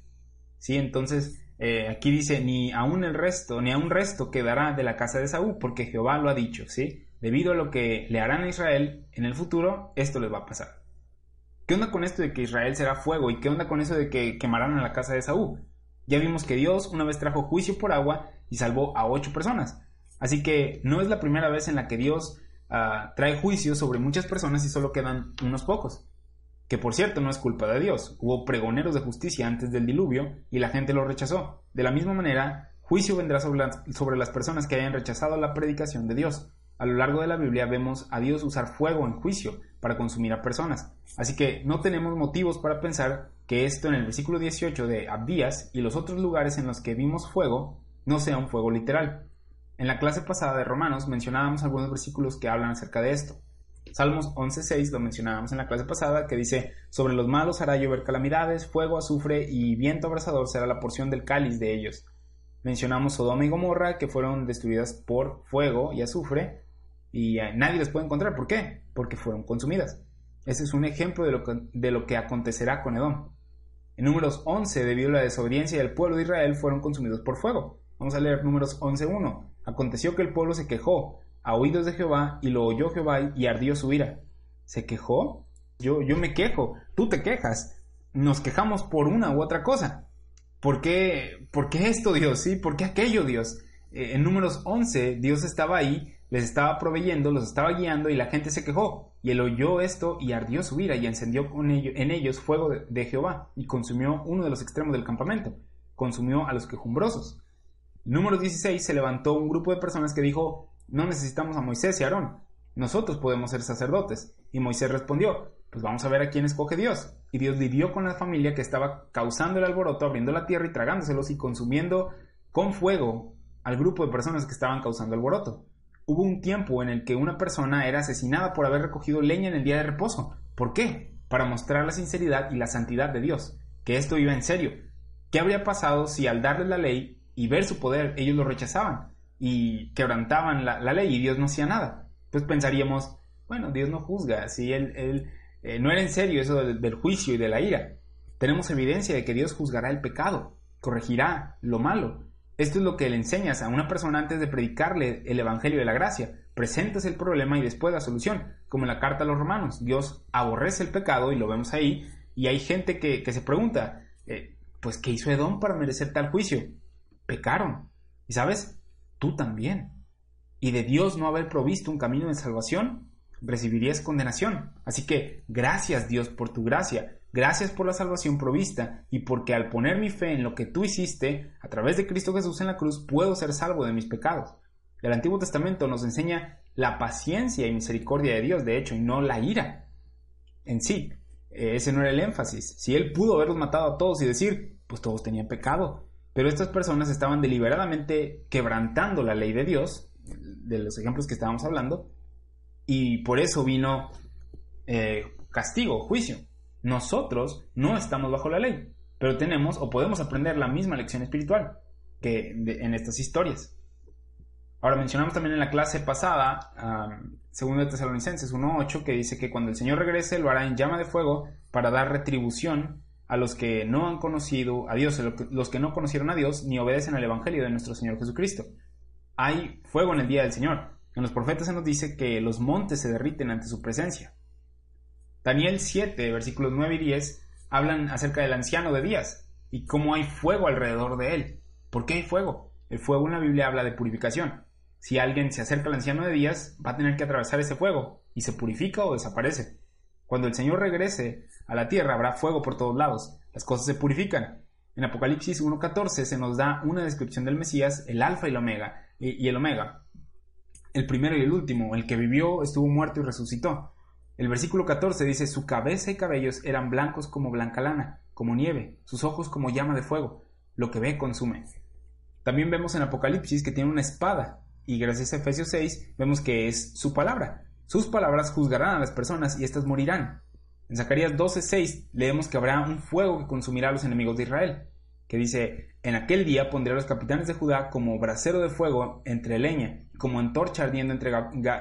[SPEAKER 1] ¿Sí? Entonces, eh, aquí dice, ni aún el resto, ni a un resto quedará de la casa de Saúl, porque Jehová lo ha dicho, ¿sí? Debido a lo que le harán a Israel en el futuro, esto les va a pasar. ¿Qué onda con esto de que Israel será fuego? ¿Y qué onda con eso de que quemarán a la casa de Saúl? Ya vimos que Dios una vez trajo juicio por agua y salvó a ocho personas. Así que no es la primera vez en la que Dios ah, trae juicio sobre muchas personas y solo quedan unos pocos. Que por cierto no es culpa de Dios. Hubo pregoneros de justicia antes del diluvio y la gente lo rechazó. De la misma manera, juicio vendrá sobre las, sobre las personas que hayan rechazado la predicación de Dios. A lo largo de la Biblia vemos a Dios usar fuego en juicio para consumir a personas. Así que no tenemos motivos para pensar que esto en el versículo 18 de Abdías y los otros lugares en los que vimos fuego no sea un fuego literal. En la clase pasada de Romanos mencionábamos algunos versículos que hablan acerca de esto. Salmos 11.6 lo mencionábamos en la clase pasada, que dice, sobre los malos hará llover calamidades, fuego, azufre y viento abrasador será la porción del cáliz de ellos. Mencionamos Sodoma y Gomorra, que fueron destruidas por fuego y azufre, y eh, nadie les puede encontrar. ¿Por qué? Porque fueron consumidas. Ese es un ejemplo de lo que, de lo que acontecerá con Edom. En números 11, debido a la desobediencia del pueblo de Israel, fueron consumidos por fuego. Vamos a leer números 11.1. Aconteció que el pueblo se quejó a oídos de Jehová y lo oyó Jehová y ardió su ira. ¿Se quejó? Yo, yo me quejo, tú te quejas. Nos quejamos por una u otra cosa. ¿Por qué, ¿Por qué esto, Dios? ¿Sí? ¿Por qué aquello, Dios? Eh, en números 11, Dios estaba ahí, les estaba proveyendo, los estaba guiando y la gente se quejó. Y él oyó esto y ardió su ira y encendió en ellos fuego de Jehová y consumió uno de los extremos del campamento. Consumió a los quejumbrosos. Número 16 se levantó un grupo de personas que dijo, no necesitamos a Moisés y Aarón, nosotros podemos ser sacerdotes. Y Moisés respondió, pues vamos a ver a quién escoge Dios. Y Dios lidió con la familia que estaba causando el alboroto, abriendo la tierra y tragándoselos y consumiendo con fuego al grupo de personas que estaban causando alboroto. Hubo un tiempo en el que una persona era asesinada por haber recogido leña en el día de reposo. ¿Por qué? Para mostrar la sinceridad y la santidad de Dios, que esto iba en serio. ¿Qué habría pasado si al darles la ley y ver su poder, ellos lo rechazaban y quebrantaban la, ley y Dios no hacía nada. Pues pensaríamos, bueno, Dios no juzga, si él, él eh, no era en serio eso del, juicio y de la ira. Tenemos evidencia de que Dios juzgará el pecado, corregirá lo malo. Esto es lo que le enseñas a una persona antes de predicarle el Evangelio de la Gracia. Presentas el problema y después la solución, como en la carta a los romanos. Dios aborrece el pecado y lo vemos ahí, y hay gente que, se pregunta, eh, pues ¿qué hizo Edom para merecer tal juicio? Pecaron. Y sabes, tú también. Y de Dios no haber provisto un camino de salvación, recibirías condenación. Así que gracias Dios por tu gracia, gracias por la salvación provista y porque al poner mi fe en lo que tú hiciste, a través de Cristo Jesús en la cruz, puedo ser salvo de mis pecados. El Antiguo Testamento nos enseña la paciencia y misericordia de Dios, de hecho, y no la ira en sí. Ese no era el énfasis. Si Él pudo haberlos matado a todos y decir, pues todos tenían pecado, pero estas personas estaban deliberadamente quebrantando la ley de Dios, de los ejemplos que estábamos hablando, y por eso vino eh, castigo, juicio. Nosotros no estamos bajo la ley, pero tenemos o podemos aprender la misma lección espiritual que en estas historias. Ahora mencionamos también en la clase pasada, um, segundo de Tesalonicenses 1.8, que dice que cuando el Señor regrese lo hará en llama de fuego para dar retribución a los que no han conocido a Dios, los que no conocieron a Dios, ni obedecen al Evangelio de nuestro Señor Jesucristo. Hay fuego en el día del Señor. En los profetas se nos dice que los montes se derriten ante su presencia. Daniel 7, versículos 9 y 10, hablan acerca del anciano de días y cómo hay fuego alrededor de él. ¿Por qué hay fuego? El fuego en la Biblia habla de purificación. Si alguien se acerca al anciano de días, va a tener que atravesar ese fuego y se purifica o desaparece. Cuando el Señor regrese a la tierra habrá fuego por todos lados, las cosas se purifican. En Apocalipsis 1.14 se nos da una descripción del Mesías, el alfa y el omega, y, el omega. el primero y el último, el que vivió, estuvo muerto y resucitó. El versículo 14 dice, su cabeza y cabellos eran blancos como blanca lana, como nieve, sus ojos como llama de fuego, lo que ve consume. También vemos en Apocalipsis que tiene una espada, y gracias a Efesios 6 vemos que es su palabra. Sus palabras juzgarán a las personas y éstas morirán. En Zacarías 12:6 leemos que habrá un fuego que consumirá a los enemigos de Israel, que dice, en aquel día pondré a los capitanes de Judá como brasero de fuego entre leña, como antorcha ardiendo entre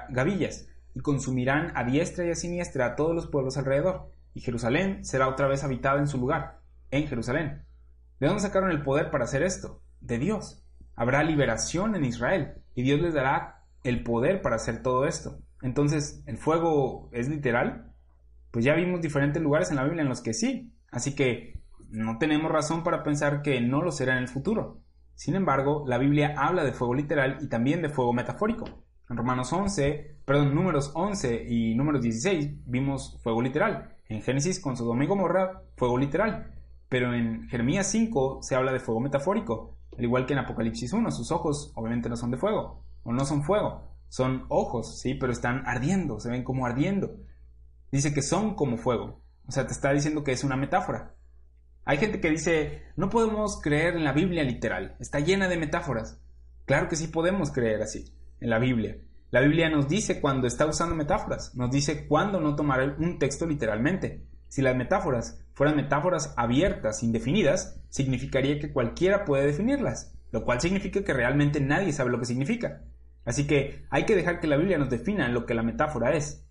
[SPEAKER 1] gavillas, y consumirán a diestra y a siniestra a todos los pueblos alrededor, y Jerusalén será otra vez habitada en su lugar, en Jerusalén. ¿De dónde sacaron el poder para hacer esto? De Dios. Habrá liberación en Israel, y Dios les dará el poder para hacer todo esto. Entonces, ¿el fuego es literal? Pues ya vimos diferentes lugares en la Biblia en los que sí. Así que no tenemos razón para pensar que no lo será en el futuro. Sin embargo, la Biblia habla de fuego literal y también de fuego metafórico. En Romanos 11, perdón, números 11 y números 16 vimos fuego literal. En Génesis con Sodoma y Gomorra, fuego literal. Pero en Jeremías 5 se habla de fuego metafórico, al igual que en Apocalipsis 1. Sus ojos obviamente no son de fuego, o no son fuego, son ojos, sí, pero están ardiendo, se ven como ardiendo. Dice que son como fuego. O sea, te está diciendo que es una metáfora. Hay gente que dice, no podemos creer en la Biblia literal, está llena de metáforas. Claro que sí podemos creer así, en la Biblia. La Biblia nos dice cuando está usando metáforas, nos dice cuándo no tomar un texto literalmente. Si las metáforas fueran metáforas abiertas, indefinidas, significaría que cualquiera puede definirlas, lo cual significa que realmente nadie sabe lo que significa. Así que hay que dejar que la Biblia nos defina lo que la metáfora es.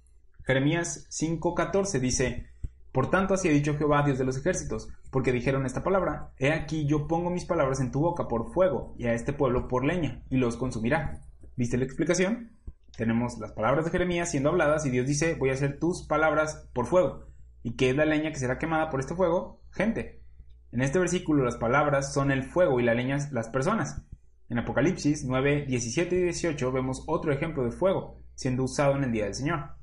[SPEAKER 1] Jeremías 5:14 dice, por tanto, así ha dicho Jehová, Dios de los ejércitos, porque dijeron esta palabra, He aquí yo pongo mis palabras en tu boca por fuego, y a este pueblo por leña, y los consumirá. ¿Viste la explicación? Tenemos las palabras de Jeremías siendo habladas, y Dios dice, voy a hacer tus palabras por fuego. ¿Y qué es la leña que será quemada por este fuego? Gente. En este versículo las palabras son el fuego y la leña las personas. En Apocalipsis 9, 17 y 18 vemos otro ejemplo de fuego siendo usado en el día del Señor.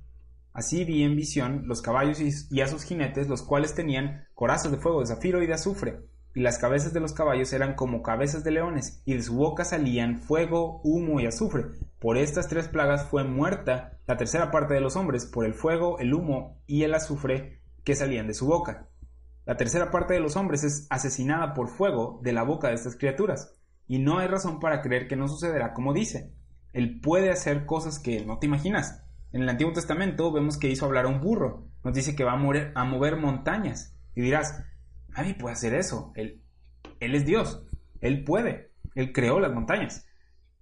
[SPEAKER 1] Así vi en visión los caballos y a sus jinetes, los cuales tenían corazas de fuego de zafiro y de azufre, y las cabezas de los caballos eran como cabezas de leones, y de su boca salían fuego, humo y azufre. Por estas tres plagas fue muerta la tercera parte de los hombres, por el fuego, el humo y el azufre que salían de su boca. La tercera parte de los hombres es asesinada por fuego de la boca de estas criaturas, y no hay razón para creer que no sucederá como dice. Él puede hacer cosas que no te imaginas. En el Antiguo Testamento vemos que hizo hablar a un burro. Nos dice que va a, mover, montañas. Y dirás, nadie puede hacer eso. Él, él es Dios. Él puede. Él creó las montañas.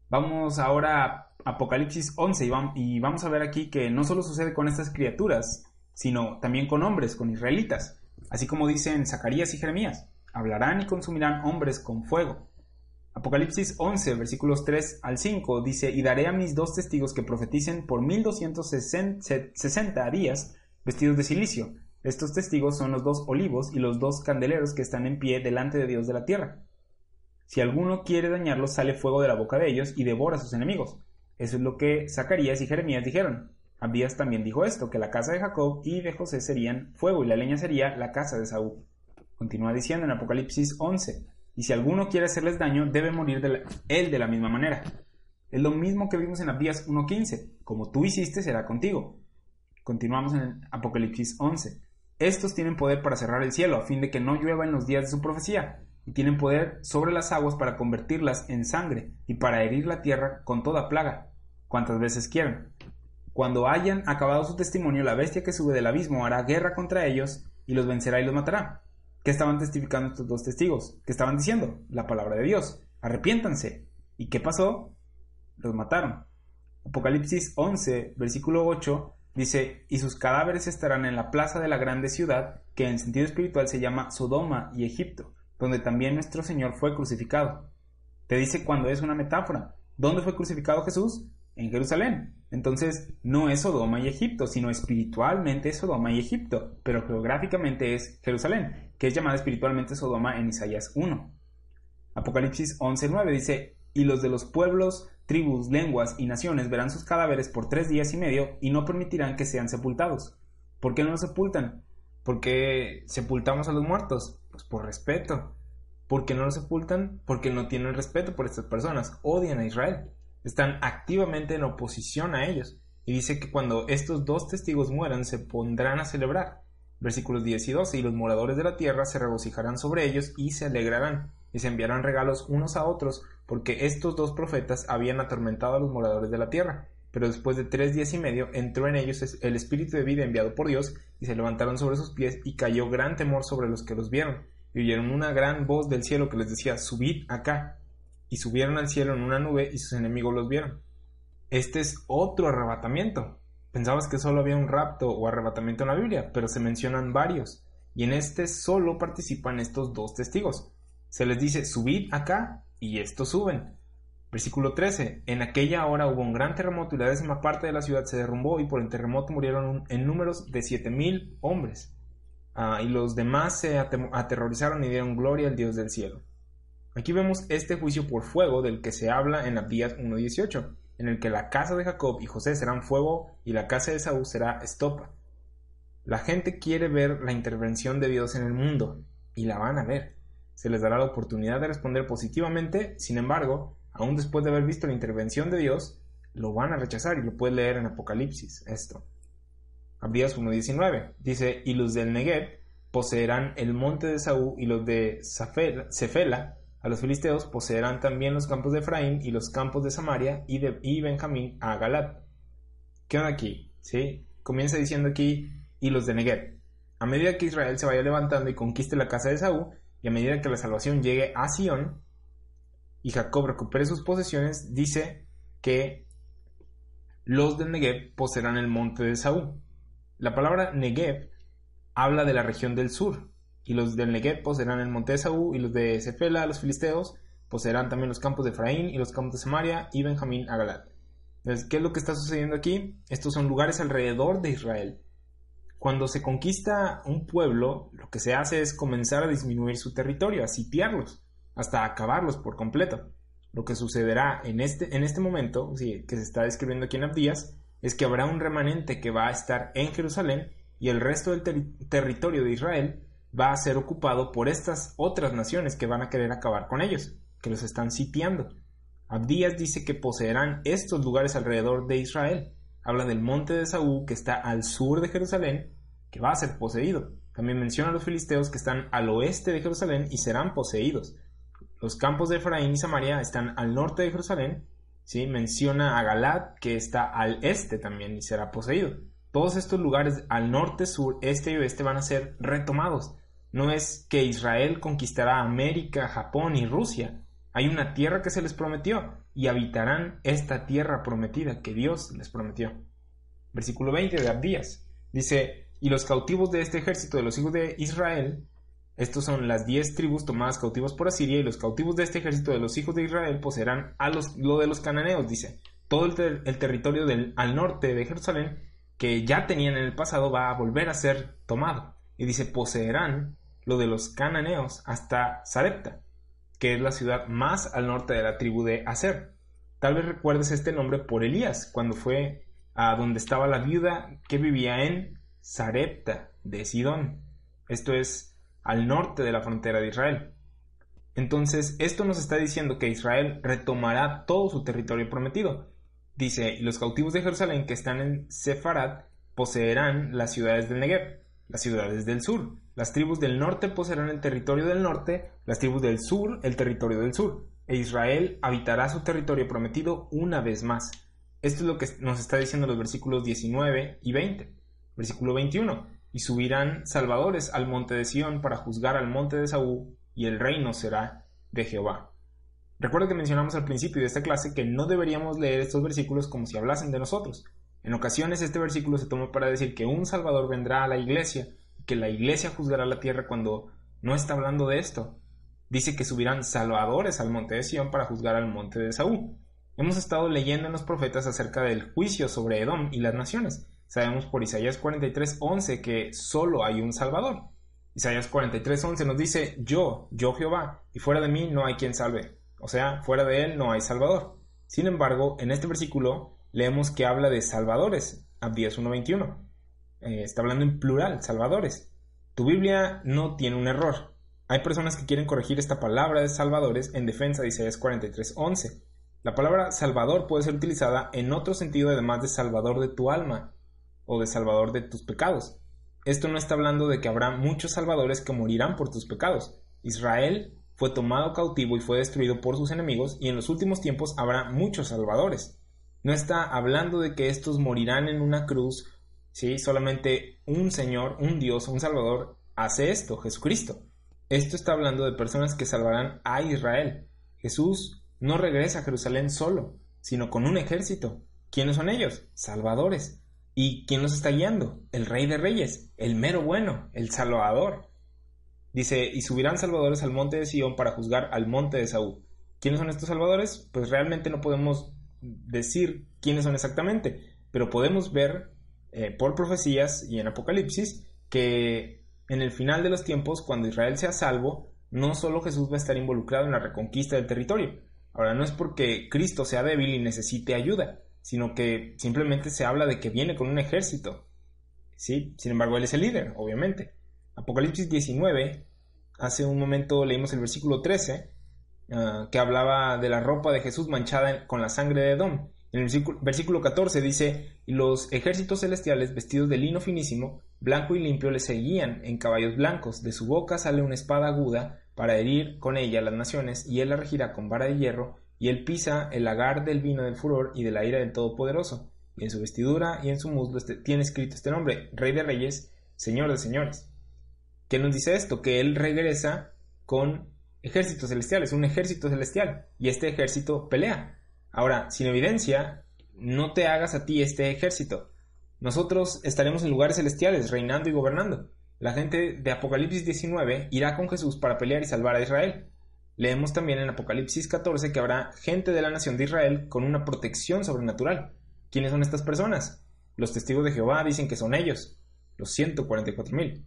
[SPEAKER 1] Vamos ahora a Apocalipsis 11 y vamos a ver aquí que no solo sucede con estas criaturas, sino también con hombres, con israelitas. Así como dicen Zacarías y Jeremías. Hablarán y consumirán hombres con fuego. Apocalipsis 11, versículos 3 al 5 dice, y daré a mis dos testigos que profeticen por 1260 días vestidos de silicio. Estos testigos son los dos olivos y los dos candeleros que están en pie delante de Dios de la tierra. Si alguno quiere dañarlos, sale fuego de la boca de ellos y devora a sus enemigos. Eso es lo que Zacarías y Jeremías dijeron. Abías también dijo esto, que la casa de Jacob y de José serían fuego y la leña sería la casa de Saúl. Continúa diciendo en Apocalipsis 11, y si alguno quiere hacerles daño, debe morir él de la misma manera. Es lo mismo que vimos en Abdías 1.15. Como tú hiciste, será contigo. Continuamos en Apocalipsis 11. Estos tienen poder para cerrar el cielo, a fin de que no llueva en los días de su profecía, y tienen poder sobre las aguas para convertirlas en sangre, y para herir la tierra con toda plaga, cuantas veces quieran. Cuando hayan acabado su testimonio, la bestia que sube del abismo hará guerra contra ellos, y los vencerá y los matará. ¿Qué estaban testificando estos dos testigos? ¿Qué estaban diciendo? La palabra de Dios. Arrepiéntanse. ¿Y qué pasó? Los mataron. Apocalipsis 11, versículo 8, dice, y sus cadáveres estarán en la plaza de la grande ciudad, que en sentido espiritual se llama Sodoma y Egipto, donde también nuestro Señor fue crucificado. Te dice cuando es una metáfora. ¿Dónde fue crucificado Jesús? En Jerusalén. Entonces, no es Sodoma y Egipto, sino espiritualmente es Sodoma y Egipto, pero geográficamente es Jerusalén, que es llamada espiritualmente Sodoma en Isaías 1. Apocalipsis 11:9 dice, y los de los pueblos, tribus, lenguas y naciones verán sus cadáveres por tres días y medio y no permitirán que sean sepultados. ¿Por qué no los sepultan? ¿Por qué sepultamos a los muertos? Pues por respeto. ¿Por qué no los sepultan? Porque no tienen respeto por estas personas, odian a Israel. Están activamente en oposición a ellos. Y dice que cuando estos dos testigos mueran se pondrán a celebrar. Versículos 10 y 12. Y los moradores de la tierra se regocijarán sobre ellos y se alegrarán y se enviarán regalos unos a otros porque estos dos profetas habían atormentado a los moradores de la tierra. Pero después de tres días y medio entró en ellos el espíritu de vida enviado por Dios y se levantaron sobre sus pies y cayó gran temor sobre los que los vieron y oyeron una gran voz del cielo que les decía subid acá y subieron al cielo en una nube y sus enemigos los vieron. Este es otro arrebatamiento. Pensabas que solo había un rapto o arrebatamiento en la Biblia, pero se mencionan varios, y en este solo participan estos dos testigos. Se les dice, subid acá, y estos suben. Versículo 13. En aquella hora hubo un gran terremoto y la décima parte de la ciudad se derrumbó y por el terremoto murieron en números de siete mil hombres. Ah, y los demás se aterrorizaron y dieron gloria al Dios del cielo. Aquí vemos este juicio por fuego del que se habla en Abdías 1.18, en el que la casa de Jacob y José serán fuego y la casa de Saúl será estopa. La gente quiere ver la intervención de Dios en el mundo y la van a ver. Se les dará la oportunidad de responder positivamente, sin embargo, aún después de haber visto la intervención de Dios, lo van a rechazar y lo puede leer en Apocalipsis esto. Abdías 1.19 dice, y los del Negev poseerán el monte de Saúl y los de Cefela a los filisteos poseerán también los campos de Efraín y los campos de Samaria y, de, Benjamín a Galat. ¿Qué onda aquí? ¿Sí? Comienza diciendo aquí, y los de Negev. A medida que Israel se vaya levantando y conquiste la casa de Saúl, y a medida que la salvación llegue a Sion, y Jacob recupere sus posesiones, dice que los de Negev poseerán el monte de Saúl. La palabra Negev habla de la región del sur, y los del Negev poseerán el monte de y los de Cefela, los filisteos, poseerán también los campos de Efraín y los campos de Samaria y Benjamín a Galat. Entonces, ¿qué es lo que está sucediendo aquí? Estos son lugares alrededor de Israel. Cuando se conquista un pueblo, lo que se hace es comenzar a disminuir su territorio, a sitiarlos, hasta acabarlos por completo. Lo que sucederá en este, en este momento, que se está describiendo aquí en Abdías, es que habrá un remanente que va a estar en Jerusalén y el resto del territorio de Israel va a ser ocupado por estas otras naciones que van a querer acabar con ellos, que los están sitiando. Abdías dice que poseerán estos lugares alrededor de Israel. Habla del monte de Saúl que está al sur de Jerusalén, que va a ser poseído. También menciona a los filisteos que están al oeste de Jerusalén y serán poseídos. Los campos de Efraín y Samaria están al norte de Jerusalén. ¿sí? Menciona a Galat que está al este también y será poseído. Todos estos lugares al norte, sur, este y oeste van a ser retomados. No es que Israel conquistará América, Japón y Rusia. Hay una tierra que se les prometió y habitarán esta tierra prometida que Dios les prometió. Versículo 20 de Abdías. Dice, y los cautivos de este ejército de los hijos de Israel, estos son las diez tribus tomadas cautivos por Asiria, y los cautivos de este ejército de los hijos de Israel poseerán a los, lo de los cananeos, dice. Todo el, el territorio al norte de Jerusalén, que ya tenían en el pasado, va a volver a ser tomado. Y dice, poseerán lo de los cananeos hasta Sarepta, que es la ciudad más al norte de la tribu de Aser. Tal vez recuerdes este nombre por Elías, cuando fue a donde estaba la viuda que vivía en Sarepta de Sidón. Esto es al norte de la frontera de Israel. Entonces, esto nos está diciendo que Israel retomará todo su territorio prometido. Dice, los cautivos de Jerusalén que están en Sefarat poseerán las ciudades del Negev, las ciudades del sur, las tribus del norte poseerán el territorio del norte, las tribus del sur el territorio del sur, e Israel habitará su territorio prometido una vez más. Esto es lo que nos está diciendo los versículos 19 y 20. Versículo 21. Y subirán salvadores al monte de Sión para juzgar al monte de Saúl, y el reino será de Jehová. Recuerda que mencionamos al principio de esta clase que no deberíamos leer estos versículos como si hablasen de nosotros. En ocasiones este versículo se toma para decir que un Salvador vendrá a la iglesia que la iglesia juzgará la tierra cuando no está hablando de esto. Dice que subirán salvadores al monte de Sión para juzgar al monte de Saúl. Hemos estado leyendo en los profetas acerca del juicio sobre Edom y las naciones. Sabemos por Isaías 43:11 que solo hay un Salvador. Isaías 43:11 nos dice, yo, yo Jehová, y fuera de mí no hay quien salve. O sea, fuera de él no hay Salvador. Sin embargo, en este versículo leemos que habla de salvadores, Abdías 1:21. Eh, está hablando en plural, salvadores. Tu Biblia no tiene un error. Hay personas que quieren corregir esta palabra de salvadores en defensa de Isaías 43:11. La palabra salvador puede ser utilizada en otro sentido además de salvador de tu alma o de salvador de tus pecados. Esto no está hablando de que habrá muchos salvadores que morirán por tus pecados. Israel fue tomado cautivo y fue destruido por sus enemigos y en los últimos tiempos habrá muchos salvadores. No está hablando de que estos morirán en una cruz, ¿sí? solamente un Señor, un Dios, un Salvador hace esto, Jesucristo. Esto está hablando de personas que salvarán a Israel. Jesús no regresa a Jerusalén solo, sino con un ejército. ¿Quiénes son ellos? Salvadores. ¿Y quién los está guiando? El Rey de Reyes, el mero bueno, el Salvador. Dice, y subirán salvadores al monte de Sion para juzgar al monte de Saúl. ¿Quiénes son estos salvadores? Pues realmente no podemos decir quiénes son exactamente, pero podemos ver eh, por profecías y en Apocalipsis que en el final de los tiempos, cuando Israel sea salvo, no solo Jesús va a estar involucrado en la reconquista del territorio. Ahora, no es porque Cristo sea débil y necesite ayuda, sino que simplemente se habla de que viene con un ejército. ¿Sí? Sin embargo, Él es el líder, obviamente. Apocalipsis 19, hace un momento leímos el versículo 13, Ah, que hablaba de la ropa de Jesús manchada con la sangre de Edom. En el versículo 14 dice, y los ejércitos celestiales vestidos de lino finísimo, blanco y limpio, le seguían en caballos blancos. De su boca sale una espada aguda para herir con ella las naciones, y él la regirá con vara de hierro, y él pisa el lagar del vino del furor y de la ira del Todopoderoso. Y en su vestidura y en su muslo este, tiene escrito este nombre, Rey de Reyes, Señor de Señores. ¿Qué nos dice esto? Que él regresa con ejércitos celestiales, un ejército celestial, y este ejército pelea. Ahora, sin evidencia, no te hagas a ti este ejército. Nosotros estaremos en lugares celestiales, reinando y gobernando. La gente de Apocalipsis 19 irá con Jesús para pelear y salvar a Israel. Leemos también en Apocalipsis 14 que habrá gente de la nación de Israel con una protección sobrenatural. ¿Quiénes son estas personas? Los testigos de Jehová dicen que son ellos, los 144.000.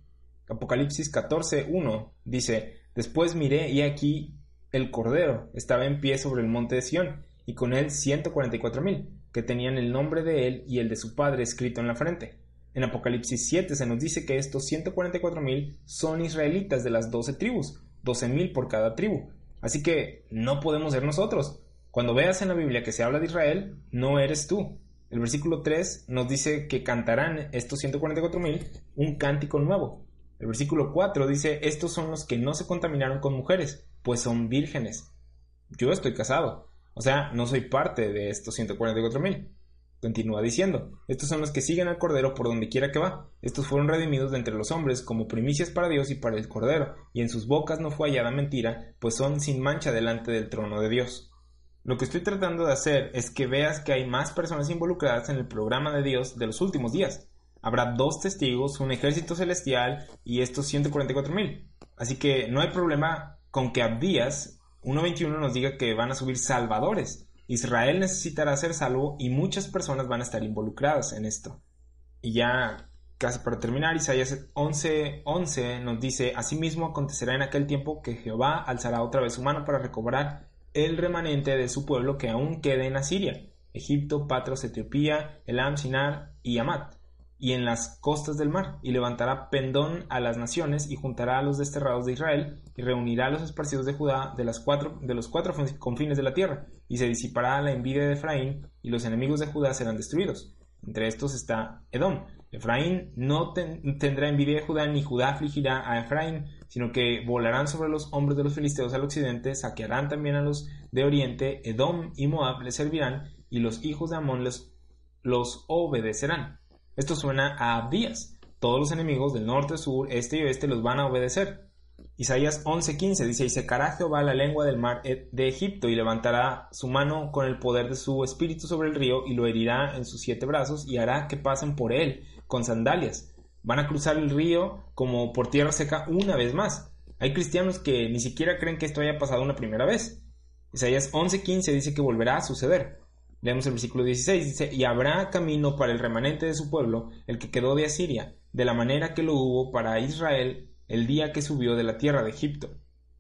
[SPEAKER 1] Apocalipsis 14.1 dice, Después miré y aquí el Cordero estaba en pie sobre el monte de Sión, y con él ciento cuarenta y cuatro mil, que tenían el nombre de él y el de su padre escrito en la frente. En Apocalipsis 7 se nos dice que estos ciento cuarenta y cuatro mil son israelitas de las doce tribus, doce mil por cada tribu. Así que no podemos ser nosotros. Cuando veas en la Biblia que se habla de Israel, no eres tú. El versículo 3 nos dice que cantarán estos mil un cántico nuevo. El versículo 4 dice, estos son los que no se contaminaron con mujeres, pues son vírgenes. Yo estoy casado, o sea, no soy parte de estos 144 mil. Continúa diciendo, estos son los que siguen al Cordero por donde quiera que va. Estos fueron redimidos de entre los hombres como primicias para Dios y para el Cordero, y en sus bocas no fue hallada mentira, pues son sin mancha delante del trono de Dios. Lo que estoy tratando de hacer es que veas que hay más personas involucradas en el programa de Dios de los últimos días. Habrá dos testigos, un ejército celestial y estos 144 mil. Así que no hay problema con que Abdías 1.21 nos diga que van a subir salvadores. Israel necesitará ser salvo y muchas personas van a estar involucradas en esto. Y ya casi para terminar, Isaías 11:11 11 nos dice, Asimismo acontecerá en aquel tiempo que Jehová alzará otra vez su mano para recobrar el remanente de su pueblo que aún quede en Asiria, Egipto, Patros, Etiopía, Elam, Sinar y Amat y en las costas del mar, y levantará pendón a las naciones, y juntará a los desterrados de Israel, y reunirá a los esparcidos de Judá de, las cuatro, de los cuatro confines de la tierra, y se disipará la envidia de Efraín, y los enemigos de Judá serán destruidos. Entre estos está Edom. Efraín no tendrá envidia de Judá, ni Judá afligirá a Efraín, sino que volarán sobre los hombros de los filisteos al occidente, saquearán también a los de oriente, Edom y Moab les servirán, y los hijos de Amón les, los obedecerán. Esto suena a Abdías. Todos los enemigos del norte, sur, este y oeste los van a obedecer. Isaías 11:15 dice, y secará Jehová la lengua del mar de Egipto y levantará su mano con el poder de su espíritu sobre el río y lo herirá en sus siete brazos y hará que pasen por él con sandalias. Van a cruzar el río como por tierra seca una vez más. Hay cristianos que ni siquiera creen que esto haya pasado una primera vez. Isaías 11:15 dice que volverá a suceder. Leemos el versículo 16, dice, y habrá camino para el remanente de su pueblo, el que quedó de Asiria, de la manera que lo hubo para Israel el día que subió de la tierra de Egipto.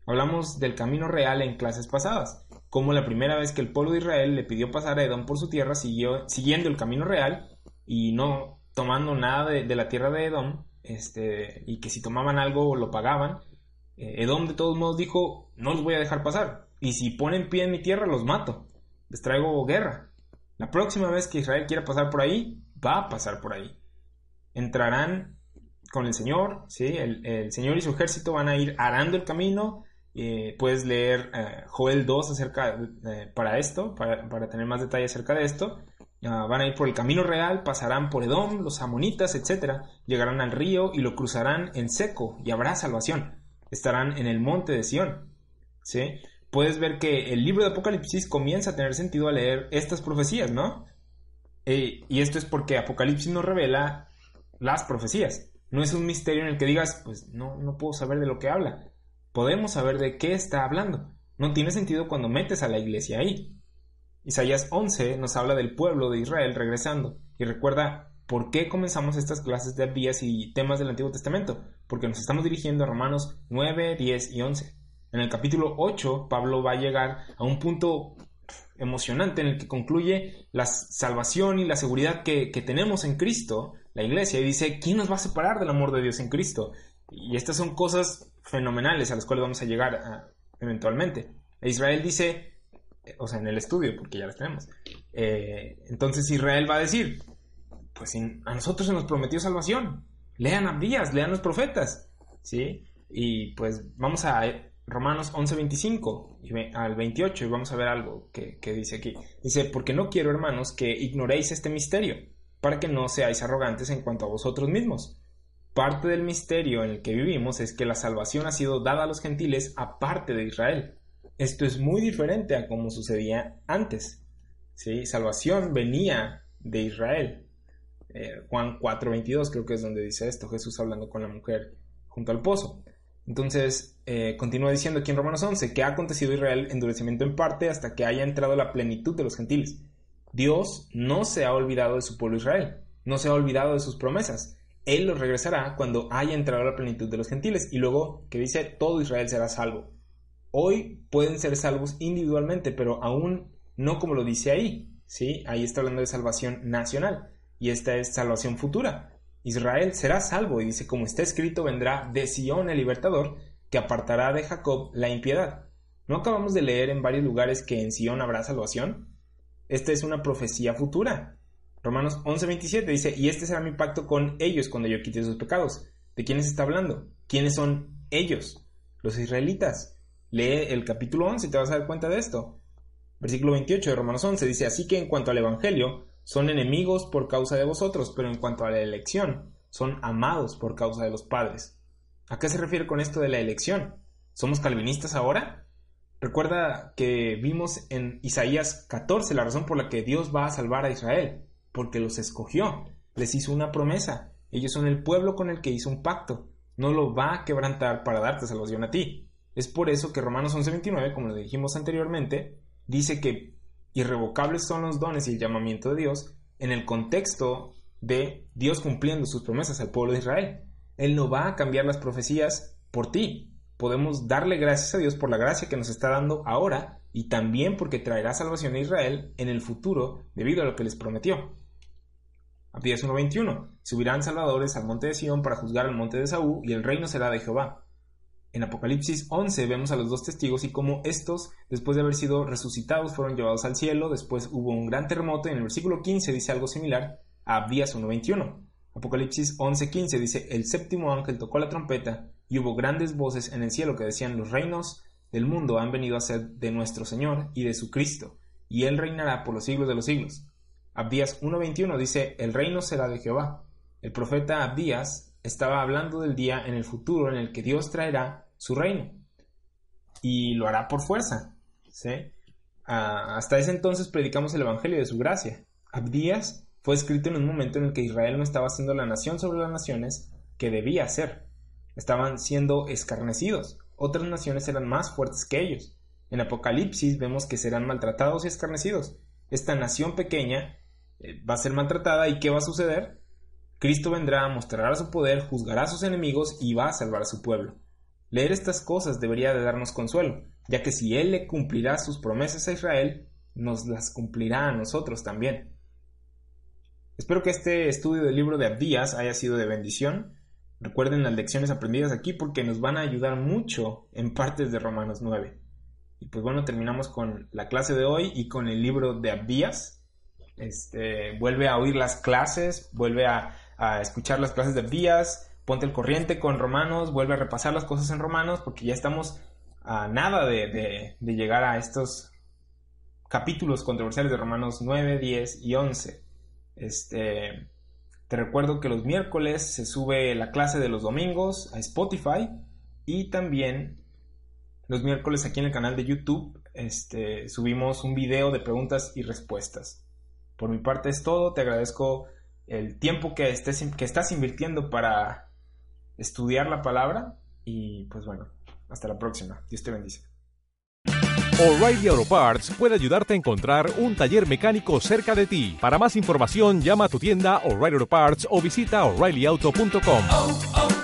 [SPEAKER 1] Hablamos del camino real en clases pasadas, como la primera vez que el pueblo de Israel le pidió pasar a Edom por su tierra siguió, siguiendo el camino real y no tomando nada de, la tierra de Edom, este, y que si tomaban algo lo pagaban. Eh, Edom de todos modos dijo, no los voy a dejar pasar, y si ponen pie en mi tierra los mato. les traigo guerra. La próxima vez que Israel quiera pasar por ahí, va a pasar por ahí. Entrarán con el Señor, ¿sí? el, Señor y su ejército van a ir arando el camino. Eh, puedes leer eh, Joel 2 acerca, eh, para esto, para, tener más detalle acerca de esto. Ah, van a ir por el camino real, pasarán por Edom, los amonitas, etc. Llegarán al río y lo cruzarán en seco y habrá salvación. Estarán en el monte de Sión. ¿sí? Puedes ver que el libro de Apocalipsis comienza a tener sentido al leer estas profecías, ¿no? y esto es porque Apocalipsis nos revela las profecías. No es un misterio en el que digas, pues no, no puedo saber de lo que habla. Podemos saber de qué está hablando. No tiene sentido cuando metes a la iglesia ahí. Isaías 11 nos habla del pueblo de Israel regresando y recuerda por qué comenzamos estas clases de días y temas del Antiguo Testamento, porque nos estamos dirigiendo a Romanos 9, 10 y 11. En el capítulo 8, Pablo va a llegar a un punto emocionante en el que concluye la salvación y la seguridad que, tenemos en Cristo, la iglesia, y dice, ¿quién nos va a separar del amor de Dios en Cristo? Y estas son cosas fenomenales a las cuales vamos a llegar eventualmente. E Israel dice, o sea, en el estudio, porque ya las tenemos. Eh, entonces Israel va a decir, pues a nosotros se nos prometió salvación. Lean Abdías, lean los profetas, ¿sí? Y pues vamos a Romanos 11:25 al 28 y vamos a ver algo que, dice aquí. Dice, porque no quiero, hermanos, que ignoréis este misterio, para que no seáis arrogantes en cuanto a vosotros mismos. Parte del misterio en el que vivimos es que la salvación ha sido dada a los gentiles aparte de Israel. Esto es muy diferente a como sucedía antes. ¿sí? Salvación venía de Israel. Eh, Juan 4:22 creo que es donde dice esto, Jesús hablando con la mujer junto al pozo. Entonces, eh, continúa diciendo aquí en Romanos 11 que ha acontecido Israel endurecimiento en parte hasta que haya entrado la plenitud de los gentiles. Dios no se ha olvidado de su pueblo Israel, no se ha olvidado de sus promesas. Él los regresará cuando haya entrado la plenitud de los gentiles y luego que dice todo Israel será salvo. Hoy pueden ser salvos individualmente, pero aún no como lo dice ahí. ¿sí? Ahí está hablando de salvación nacional y esta es salvación futura. Israel será salvo y dice, como está escrito, vendrá de Sion el libertador, que apartará de Jacob la impiedad. ¿No acabamos de leer en varios lugares que en Sion habrá salvación? Esta es una profecía futura. Romanos 11:27 dice, y este será mi pacto con ellos cuando yo quite sus pecados. ¿De quiénes está hablando? ¿Quiénes son ellos? Los israelitas. Lee el capítulo 11 y te vas a dar cuenta de esto. Versículo 28 de Romanos 11 dice, así que en cuanto al Evangelio, son enemigos por causa de vosotros, pero en cuanto a la elección, son amados por causa de los padres. ¿A qué se refiere con esto de la elección? ¿Somos calvinistas ahora? Recuerda que vimos en Isaías 14 la razón por la que Dios va a salvar a Israel, porque los escogió, les hizo una promesa, ellos son el pueblo con el que hizo un pacto, no lo va a quebrantar para darte salvación a ti. Es por eso que Romanos 11:29, como lo dijimos anteriormente, dice que irrevocables son los dones y el llamamiento de Dios en el contexto de Dios cumpliendo sus promesas al pueblo de Israel. Él no va a cambiar las profecías por ti. Podemos darle gracias a Dios por la gracia que nos está dando ahora y también porque traerá salvación a Israel en el futuro debido a lo que les prometió. Abdías 1.21. Subirán salvadores al monte de Sión para juzgar al monte de Saúl y el reino será de Jehová. En Apocalipsis 11 vemos a los dos testigos y cómo estos, después de haber sido resucitados, fueron llevados al cielo, después hubo un gran terremoto y en el versículo 15 dice algo similar a Abdías 1.21. Apocalipsis 11:15 dice, el séptimo ángel tocó la trompeta y hubo grandes voces en el cielo que decían, los reinos del mundo han venido a ser de nuestro Señor y de su Cristo, y él reinará por los siglos de los siglos. Abdías 1:21 dice, el reino será de Jehová. El profeta Abdías estaba hablando del día en el futuro en el que Dios traerá su reino. Y lo hará por fuerza. Ah, hasta ese entonces predicamos el Evangelio de su gracia. Abdías fue escrito en un momento en el que Israel no estaba siendo la nación sobre las naciones que debía ser. Estaban siendo escarnecidos. Otras naciones eran más fuertes que ellos. En Apocalipsis vemos que serán maltratados y escarnecidos. Esta nación pequeña eh, va a ser maltratada y ¿qué va a suceder? Cristo vendrá, mostrará su poder, juzgará a sus enemigos y va a salvar a su pueblo. Leer estas cosas debería de darnos consuelo, ya que si Él le cumplirá sus promesas a Israel, nos las cumplirá a nosotros también. Espero que este estudio del libro de Abdías haya sido de bendición. Recuerden las lecciones aprendidas aquí porque nos van a ayudar mucho en partes de Romanos 9. Y pues bueno, terminamos con la clase de hoy y con el libro de Abdías. Este, vuelve a oír las clases, vuelve a, a escuchar las clases de Abdías, ponte el corriente con Romanos, vuelve a repasar las cosas en Romanos, porque ya estamos a nada de, de, de llegar a estos capítulos controversiales de Romanos 9, 10 y 11. Este, te recuerdo que los miércoles se sube la clase de los domingos a Spotify y también los miércoles aquí en el canal de YouTube este, subimos un video de preguntas y respuestas. Por mi parte es todo, te agradezco el tiempo que, estés, que estás invirtiendo para estudiar la palabra y pues bueno, hasta la próxima. Dios te bendice.
[SPEAKER 2] O'Reilly Auto Parts puede ayudarte a encontrar un taller mecánico cerca de ti. Para más información, llama a tu tienda O'Reilly Auto Parts o visita oreillyauto.com.